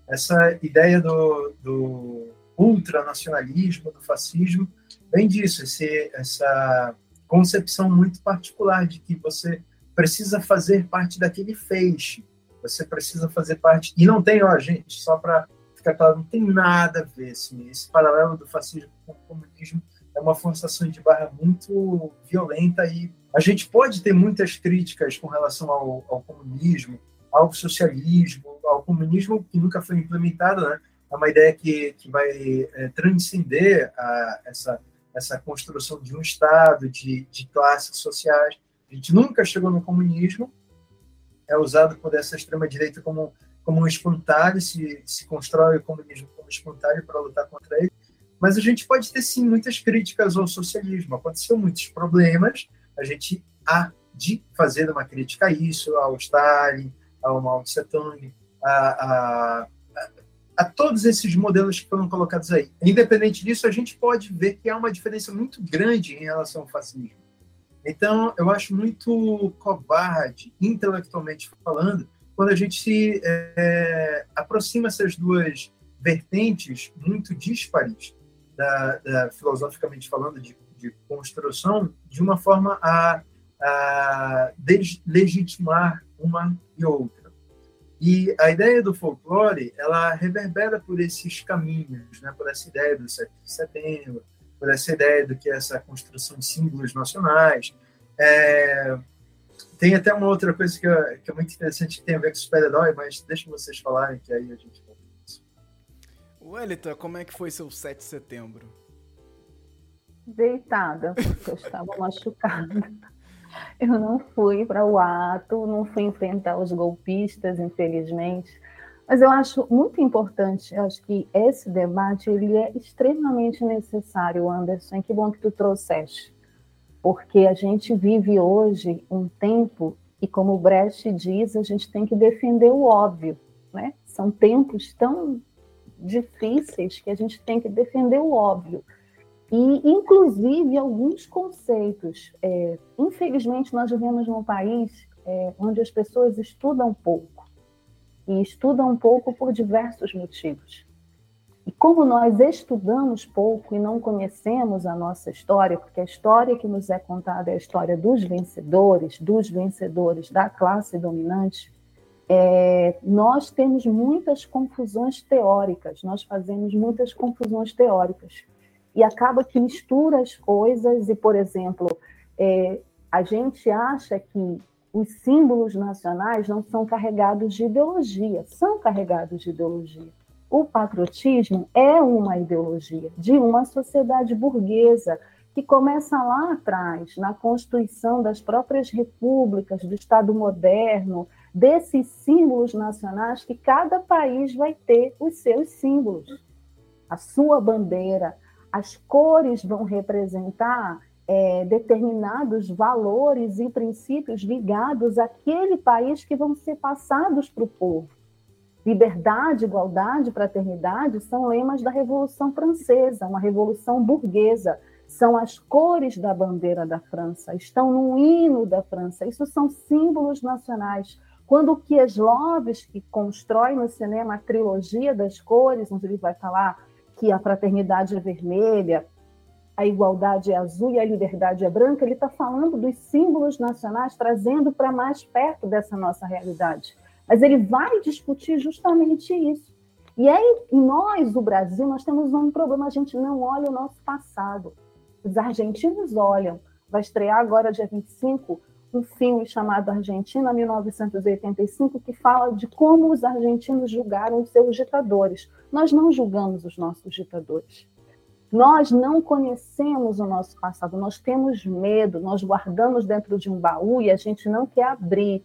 Essa ideia do, do ultranacionalismo, do fascismo, vem disso, esse, essa concepção muito particular de que você precisa fazer parte daquele feixe, você precisa fazer parte. E não tem, ó, gente, só para ficar claro, não tem nada a ver. Assim, esse paralelo do fascismo com o comunismo é uma forçação de barra muito violenta e a gente pode ter muitas críticas com relação ao, ao comunismo, ao socialismo, ao comunismo que nunca foi implementado, né? É uma ideia que, que vai é, transcender a, essa, essa construção de um Estado, de, de classes sociais. A gente nunca chegou no comunismo, é usado por essa extrema-direita como como espantalho, se, se constrói o comunismo como espantalho para lutar contra ele. Mas a gente pode ter, sim, muitas críticas ao socialismo. Aconteceu muitos problemas, a gente há de fazer uma crítica a isso, ao Stalin, ao Mao Tse Tung, a, a, a todos esses modelos que foram colocados aí. Independente disso, a gente pode ver que há uma diferença muito grande em relação ao fascismo. Então, eu acho muito covarde, intelectualmente falando, quando a gente se é, aproxima essas duas vertentes muito díspares, da, da, filosoficamente falando, de, de, construção, de uma forma a, a legitimar uma e outra. E a ideia do folclore, ela reverbera por esses caminhos, né? por essa ideia do 7 de setembro, por essa ideia do que é essa construção de símbolos nacionais. É, tem até uma outra coisa que é, que é muito interessante que tem a ver com super-herói, mas deixa vocês falarem que aí a gente volta nisso. Wellington, como é que foi seu 7 de setembro? Deitada, porque eu estava (laughs) machucada. Eu não fui para o ato, não fui enfrentar os golpistas, infelizmente. Mas eu acho muito importante, eu acho que esse debate ele é extremamente necessário, Anderson. Que bom que tu trouxeste porque a gente vive hoje um tempo e, como o Brecht diz, a gente tem que defender o óbvio, né? São tempos tão difíceis que a gente tem que defender o óbvio. E, inclusive, alguns conceitos. É, infelizmente, nós vivemos num país é, onde as pessoas estudam pouco. E estudam pouco por diversos motivos. E como nós estudamos pouco e não conhecemos a nossa história, porque a história que nos é contada é a história dos vencedores, dos vencedores da classe dominante, é, nós temos muitas confusões teóricas, nós fazemos muitas confusões teóricas. E acaba que mistura as coisas, e, por exemplo, é, a gente acha que os símbolos nacionais não são carregados de ideologia, são carregados de ideologia o patriotismo é uma ideologia de uma sociedade burguesa que começa lá atrás, na constituição das próprias repúblicas, do Estado moderno, desses símbolos nacionais que cada país vai ter os seus símbolos. A sua bandeira, as cores vão representar é, determinados valores e princípios ligados àquele país que vão ser passados para o povo. Liberdade, igualdade, fraternidade são lemas da Revolução Francesa, uma revolução burguesa. São as cores da bandeira da França, estão no hino da França. Isso são símbolos nacionais. Quando o Kieslowski constrói no cinema a trilogia das cores, onde ele vai falar que a fraternidade é vermelha, a igualdade é azul e a liberdade é branca, ele está falando dos símbolos nacionais, trazendo para mais perto dessa nossa realidade. Mas ele vai discutir justamente isso. E aí, nós, o Brasil, nós temos um problema, a gente não olha o nosso passado. Os argentinos olham. Vai estrear agora, dia 25, um filme chamado Argentina 1985, que fala de como os argentinos julgaram os seus ditadores. Nós não julgamos os nossos ditadores. Nós não conhecemos o nosso passado, nós temos medo, nós guardamos dentro de um baú e a gente não quer abrir.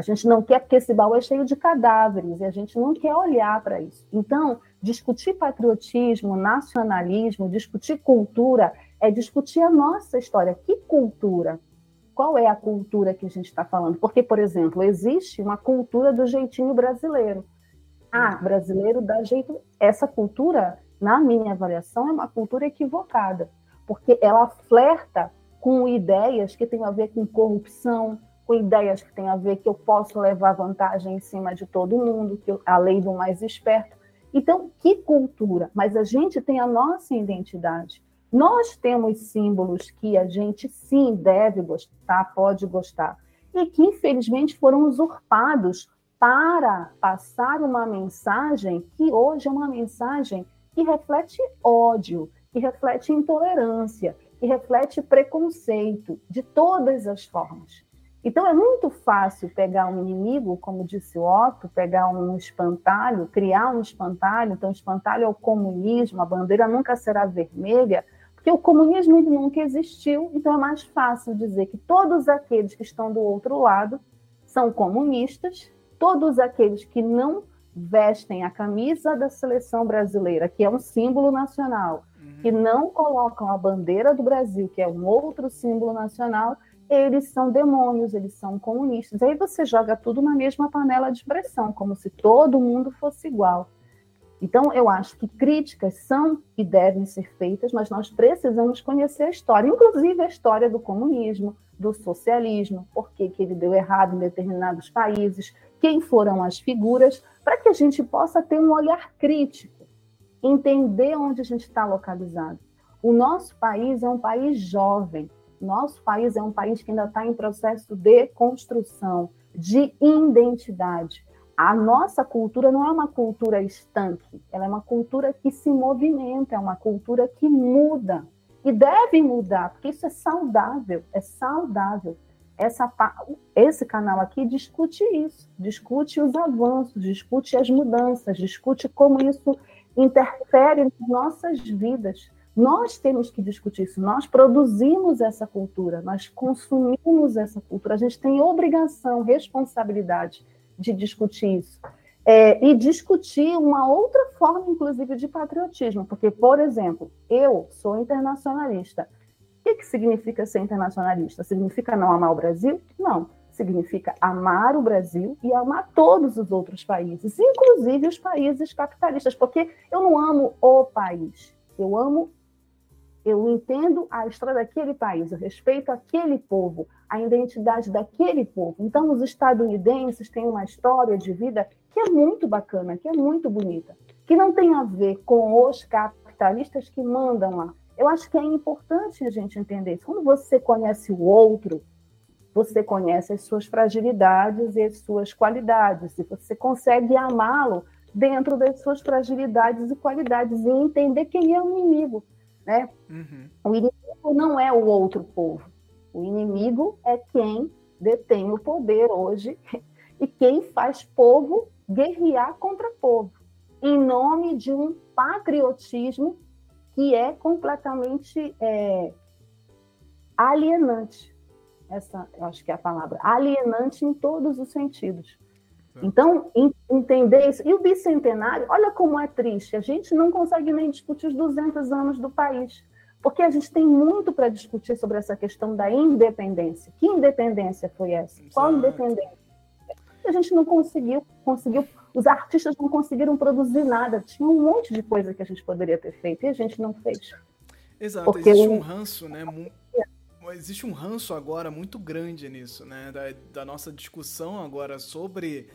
A gente não quer, porque esse baú é cheio de cadáveres, e a gente não quer olhar para isso. Então, discutir patriotismo, nacionalismo, discutir cultura, é discutir a nossa história. Que cultura? Qual é a cultura que a gente está falando? Porque, por exemplo, existe uma cultura do jeitinho brasileiro. Ah, brasileiro dá jeito. Essa cultura, na minha avaliação, é uma cultura equivocada, porque ela flerta com ideias que têm a ver com corrupção, com ideias que têm a ver que eu posso levar vantagem em cima de todo mundo, que eu, a lei do mais esperto. Então, que cultura! Mas a gente tem a nossa identidade. Nós temos símbolos que a gente sim deve gostar, pode gostar, e que infelizmente foram usurpados para passar uma mensagem que hoje é uma mensagem que reflete ódio, que reflete intolerância, que reflete preconceito de todas as formas. Então é muito fácil pegar um inimigo, como disse o Otto, pegar um espantalho, criar um espantalho. Então, o espantalho é o comunismo, a bandeira nunca será vermelha, porque o comunismo nunca existiu. Então, é mais fácil dizer que todos aqueles que estão do outro lado são comunistas todos aqueles que não vestem a camisa da seleção brasileira, que é um símbolo nacional, uhum. que não colocam a bandeira do Brasil, que é um outro símbolo nacional, eles são demônios, eles são comunistas. Aí você joga tudo na mesma panela de pressão, como se todo mundo fosse igual. Então, eu acho que críticas são e devem ser feitas, mas nós precisamos conhecer a história, inclusive a história do comunismo, do socialismo, por que ele deu errado em determinados países, quem foram as figuras, para que a gente possa ter um olhar crítico, entender onde a gente está localizado. O nosso país é um país jovem, nosso país é um país que ainda está em processo de construção, de identidade. A nossa cultura não é uma cultura estanque, ela é uma cultura que se movimenta, é uma cultura que muda. E deve mudar, porque isso é saudável, é saudável. Essa, esse canal aqui discute isso, discute os avanços, discute as mudanças, discute como isso interfere nas nossas vidas. Nós temos que discutir isso, nós produzimos essa cultura, nós consumimos essa cultura, a gente tem obrigação, responsabilidade de discutir isso. É, e discutir uma outra forma, inclusive, de patriotismo, porque, por exemplo, eu sou internacionalista. O que, que significa ser internacionalista? Significa não amar o Brasil? Não. Significa amar o Brasil e amar todos os outros países, inclusive os países capitalistas, porque eu não amo o país, eu amo eu entendo a história daquele país, eu respeito aquele povo, a identidade daquele povo. Então, os estadunidenses têm uma história de vida que é muito bacana, que é muito bonita, que não tem a ver com os capitalistas que mandam lá. Eu acho que é importante a gente entender isso. Quando você conhece o outro, você conhece as suas fragilidades e as suas qualidades, e você consegue amá-lo dentro das suas fragilidades e qualidades e entender quem é o inimigo. Né? Uhum. O inimigo não é o outro povo. O inimigo é quem detém o poder hoje (laughs) e quem faz povo guerrear contra povo, em nome de um patriotismo que é completamente é, alienante. Essa, eu acho que é a palavra, alienante em todos os sentidos. É. Então, entender isso. E o bicentenário, olha como é triste. A gente não consegue nem discutir os 200 anos do país, porque a gente tem muito para discutir sobre essa questão da independência. Que independência foi essa? Exato. Qual independência? A gente não conseguiu, conseguiu. Os artistas não conseguiram produzir nada. Tinha um monte de coisa que a gente poderia ter feito e a gente não fez. Exato. Porque existe um ranço, né? Existe um ranço agora muito grande nisso, né? Da, da nossa discussão agora sobre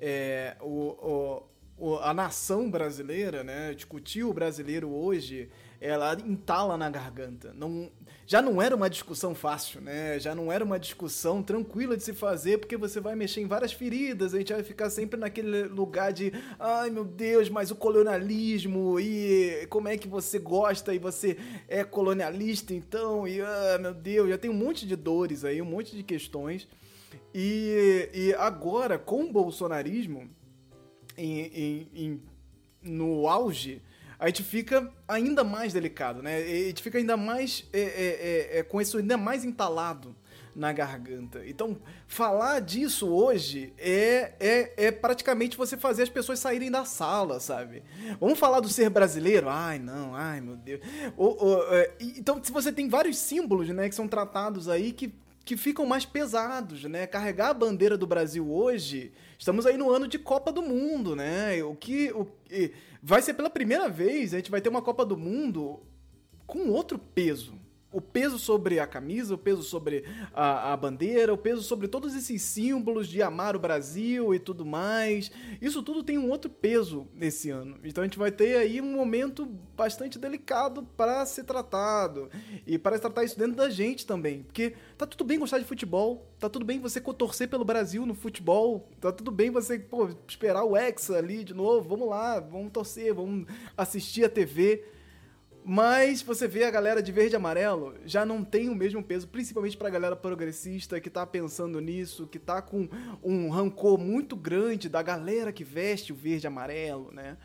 é, o, o, a nação brasileira, né? Discutir o brasileiro hoje, ela entala na garganta. Não, já não era uma discussão fácil, né? Já não era uma discussão tranquila de se fazer, porque você vai mexer em várias feridas, a gente vai ficar sempre naquele lugar de, ai meu Deus, mas o colonialismo e como é que você gosta e você é colonialista então, e ah, meu Deus, já tem um monte de dores aí, um monte de questões. E, e agora, com o bolsonarismo em, em, em, no auge, a gente fica ainda mais delicado, né? A gente fica ainda mais é, é, é, é, com isso ainda mais entalado na garganta. Então, falar disso hoje é, é, é praticamente você fazer as pessoas saírem da sala, sabe? Vamos falar do ser brasileiro? Ai, não, ai, meu Deus. É, então, se você tem vários símbolos, né, que são tratados aí que que ficam mais pesados, né? Carregar a bandeira do Brasil hoje, estamos aí no ano de Copa do Mundo, né? O que, o, vai ser pela primeira vez, a gente vai ter uma Copa do Mundo com outro peso, o peso sobre a camisa, o peso sobre a, a, bandeira, o peso sobre todos esses símbolos de amar o Brasil e tudo mais. Isso tudo tem um outro peso nesse ano. Então a gente vai ter aí um momento bastante delicado para ser tratado e para tratar isso dentro da gente também, porque tá tudo bem gostar de futebol, tá tudo bem você torcer pelo Brasil no futebol, tá tudo bem você pô, esperar o Hexa ali de novo, vamos lá, vamos torcer, vamos assistir a TV. Mas você vê a galera de verde e amarelo já não tem o mesmo peso, principalmente pra galera progressista que tá pensando nisso, que tá com um rancor muito grande da galera que veste o verde e amarelo, né?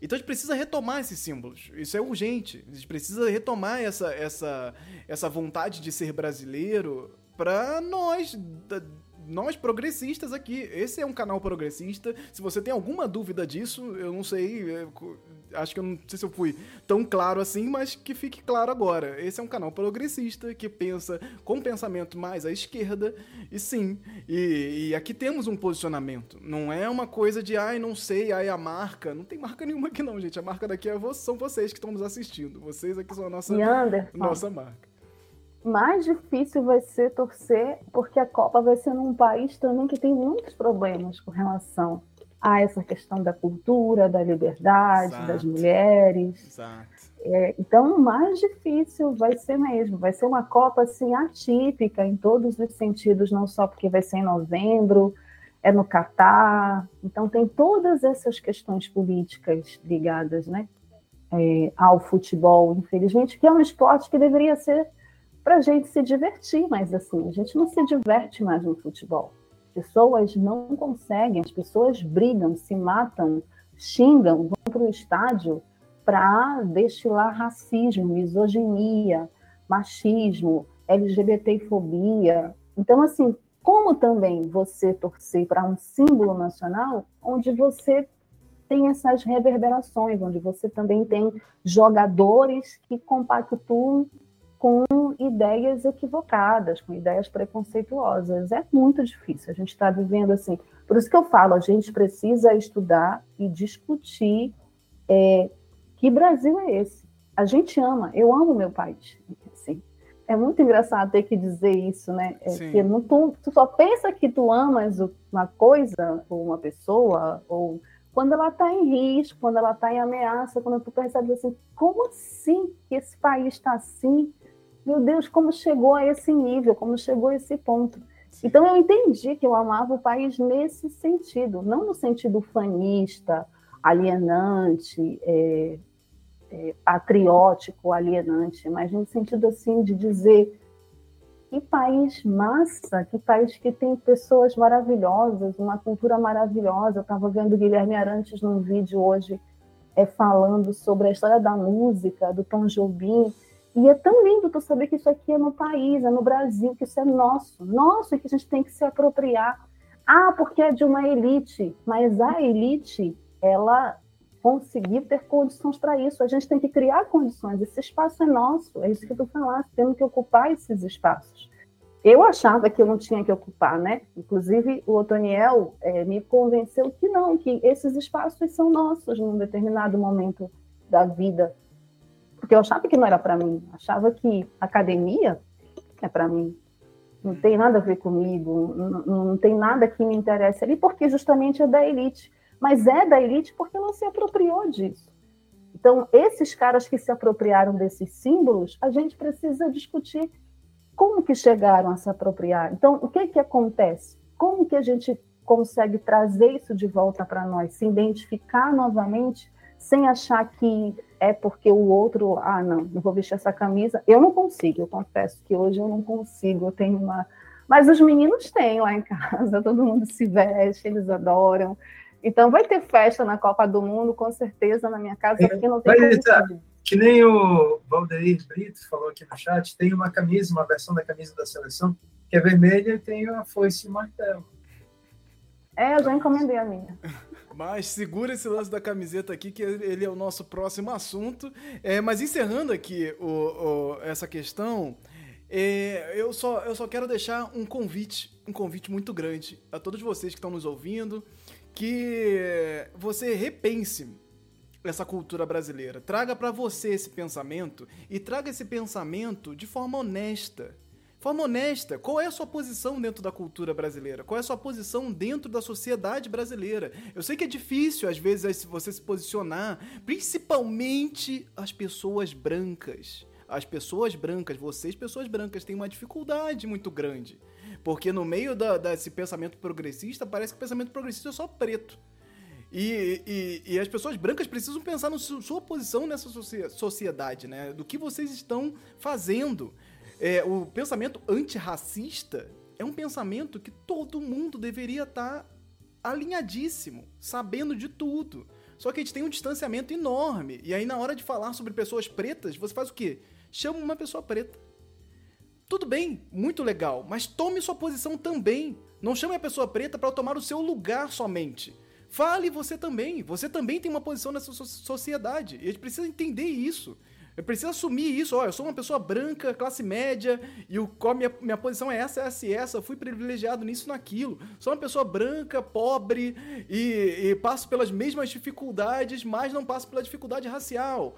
Então a gente precisa retomar esses símbolos. Isso é urgente. A gente precisa retomar essa, essa, essa vontade de ser brasileiro para nós, nós progressistas aqui. Esse é um canal progressista. Se você tem alguma dúvida disso, eu não sei. Acho que eu não sei se eu fui tão claro assim, mas que fique claro agora. Esse é um canal progressista que pensa com pensamento mais à esquerda. E sim, e, e aqui temos um posicionamento. Não é uma coisa de, ai, não sei, ai, a marca. Não tem marca (laughs) nenhuma aqui, não, gente. A marca daqui é, são vocês que estão nos assistindo. Vocês aqui são a nossa, nossa marca mais difícil vai ser torcer, porque a Copa vai ser num país também que tem muitos problemas com relação a essa questão da cultura, da liberdade, Exato. das mulheres. Exato. É, então, mais difícil vai ser mesmo. Vai ser uma Copa assim atípica em todos os sentidos, não só porque vai ser em novembro, é no Catar. Então, tem todas essas questões políticas ligadas, né, é, ao futebol, infelizmente, que é um esporte que deveria ser para a gente se divertir, mas assim, a gente não se diverte mais no futebol. Pessoas não conseguem, as pessoas brigam, se matam, xingam, vão para o estádio para destilar racismo, misoginia, machismo, LGBTfobia. Então, assim, como também você torcer para um símbolo nacional onde você tem essas reverberações, onde você também tem jogadores que compactuam com ideias equivocadas, com ideias preconceituosas. É muito difícil. A gente está vivendo assim. Por isso que eu falo, a gente precisa estudar e discutir é, que Brasil é esse. A gente ama, eu amo meu país. Assim, é muito engraçado ter que dizer isso, né? É, que não, tu, tu só pensa que tu amas uma coisa, ou uma pessoa, ou quando ela está em risco, quando ela está em ameaça, quando tu percebe assim, como assim que esse país está assim? Meu Deus, como chegou a esse nível, como chegou a esse ponto. Então eu entendi que eu amava o país nesse sentido, não no sentido fanista, alienante, é, é, patriótico, alienante, mas no sentido assim de dizer que país massa, que país que tem pessoas maravilhosas, uma cultura maravilhosa. Eu estava vendo Guilherme Arantes num vídeo hoje é, falando sobre a história da música, do Tom Jobim, e é tão lindo tu saber que isso aqui é no país, é no Brasil, que isso é nosso, nosso, e que a gente tem que se apropriar. Ah, porque é de uma elite, mas a elite, ela conseguir ter condições para isso. A gente tem que criar condições. Esse espaço é nosso, é isso que tu falaste, temos que ocupar esses espaços. Eu achava que eu não tinha que ocupar, né? Inclusive, o Otoniel é, me convenceu que não, que esses espaços são nossos num determinado momento da vida porque eu achava que não era para mim, achava que academia é para mim. Não tem nada a ver comigo, não, não tem nada que me interesse ali, porque justamente é da elite. Mas é da elite porque não se apropriou disso. Então, esses caras que se apropriaram desses símbolos, a gente precisa discutir como que chegaram a se apropriar. Então, o que que acontece? Como que a gente consegue trazer isso de volta para nós, se identificar novamente, sem achar que é porque o outro, ah, não, não vou vestir essa camisa. Eu não consigo, eu confesso que hoje eu não consigo, eu tenho uma. Mas os meninos têm lá em casa, (laughs) todo mundo se veste, eles adoram. Então vai ter festa na Copa do Mundo, com certeza, na minha casa, aqui não tem tá, Que nem o Valdeir Brito falou aqui no chat, tem uma camisa, uma versão da camisa da seleção, que é vermelha e tem a foice e martelo. É, eu já encomendei a minha. (laughs) Mas segura esse lance da camiseta aqui, que ele é o nosso próximo assunto. É, mas encerrando aqui o, o, essa questão, é, eu, só, eu só quero deixar um convite, um convite muito grande a todos vocês que estão nos ouvindo, que você repense essa cultura brasileira. Traga para você esse pensamento e traga esse pensamento de forma honesta forma honesta, qual é a sua posição dentro da cultura brasileira? Qual é a sua posição dentro da sociedade brasileira? Eu sei que é difícil, às vezes, você se posicionar, principalmente as pessoas brancas. As pessoas brancas, vocês, pessoas brancas, têm uma dificuldade muito grande. Porque no meio da, desse pensamento progressista, parece que o pensamento progressista é só preto. E, e, e, as pessoas brancas precisam pensar na sua posição nessa sociedade, né? Do que vocês estão fazendo. É, o pensamento antirracista é um pensamento que todo mundo deveria estar tá alinhadíssimo, sabendo de tudo. Só que a gente tem um distanciamento enorme. E aí, na hora de falar sobre pessoas pretas, você faz o quê? Chama uma pessoa preta. Tudo bem, muito legal, mas tome sua posição também. Não chame a pessoa preta para tomar o seu lugar somente. Fale você também. Você também tem uma posição nessa sociedade. E a gente precisa entender isso. Eu preciso assumir isso. Ó, eu sou uma pessoa branca, classe média, e o, minha, minha posição é essa, essa e essa. Eu fui privilegiado nisso naquilo. Sou uma pessoa branca, pobre, e, e passo pelas mesmas dificuldades, mas não passo pela dificuldade racial.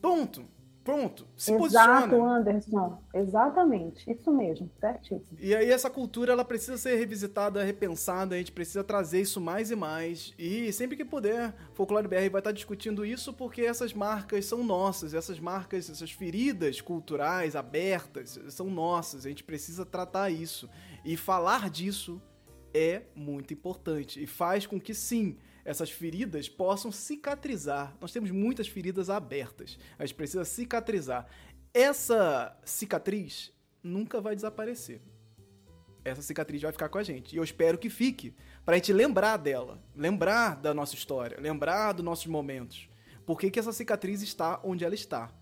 Ponto. Pronto, se Exato, posiciona. Anderson. Exatamente, isso mesmo, certíssimo. E aí essa cultura ela precisa ser revisitada, repensada, a gente precisa trazer isso mais e mais. E sempre que puder, Folclore BR vai estar discutindo isso porque essas marcas são nossas, essas marcas, essas feridas culturais abertas são nossas. A gente precisa tratar isso e falar disso é muito importante e faz com que sim, essas feridas possam cicatrizar. Nós temos muitas feridas abertas. A gente precisa cicatrizar. Essa cicatriz nunca vai desaparecer. Essa cicatriz vai ficar com a gente. E eu espero que fique. Pra gente lembrar dela. Lembrar da nossa história. Lembrar dos nossos momentos. Por que, que essa cicatriz está onde ela está.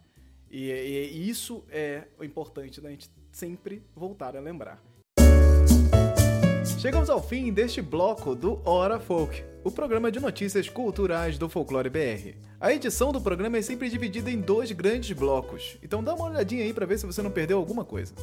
E, e, e isso é o importante da gente sempre voltar a lembrar. Chegamos ao fim deste bloco do Hora Folk, o programa de notícias culturais do Folclore BR. A edição do programa é sempre dividida em dois grandes blocos, então dá uma olhadinha aí para ver se você não perdeu alguma coisa.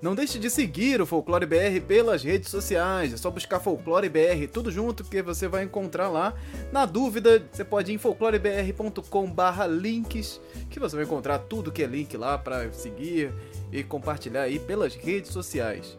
Não deixe de seguir o Folclore BR pelas redes sociais, é só buscar Folclore BR tudo junto que você vai encontrar lá. Na dúvida, você pode ir em folclorebr.com/links, que você vai encontrar tudo que é link lá para seguir e compartilhar aí pelas redes sociais.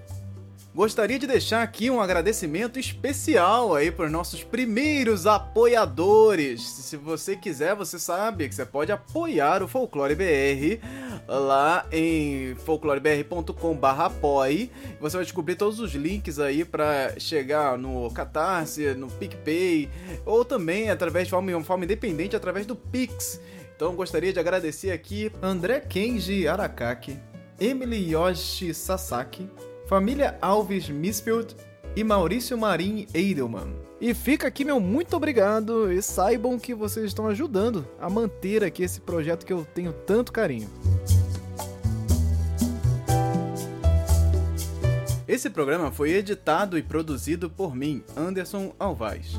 Gostaria de deixar aqui um agradecimento especial aí para os nossos primeiros apoiadores. Se você quiser, você sabe que você pode apoiar o Folclore BR lá em folclorebr.com/apoie. Você vai descobrir todos os links aí para chegar no Catarse, no PicPay ou também através de forma, forma independente através do Pix. Então gostaria de agradecer aqui André Kenji Arakaki, Emily Yoshi Sasaki, família Alves Misfield e Maurício Marim Edelman. E fica aqui meu muito obrigado e saibam que vocês estão ajudando a manter aqui esse projeto que eu tenho tanto carinho. Esse programa foi editado e produzido por mim, Anderson Alvaz.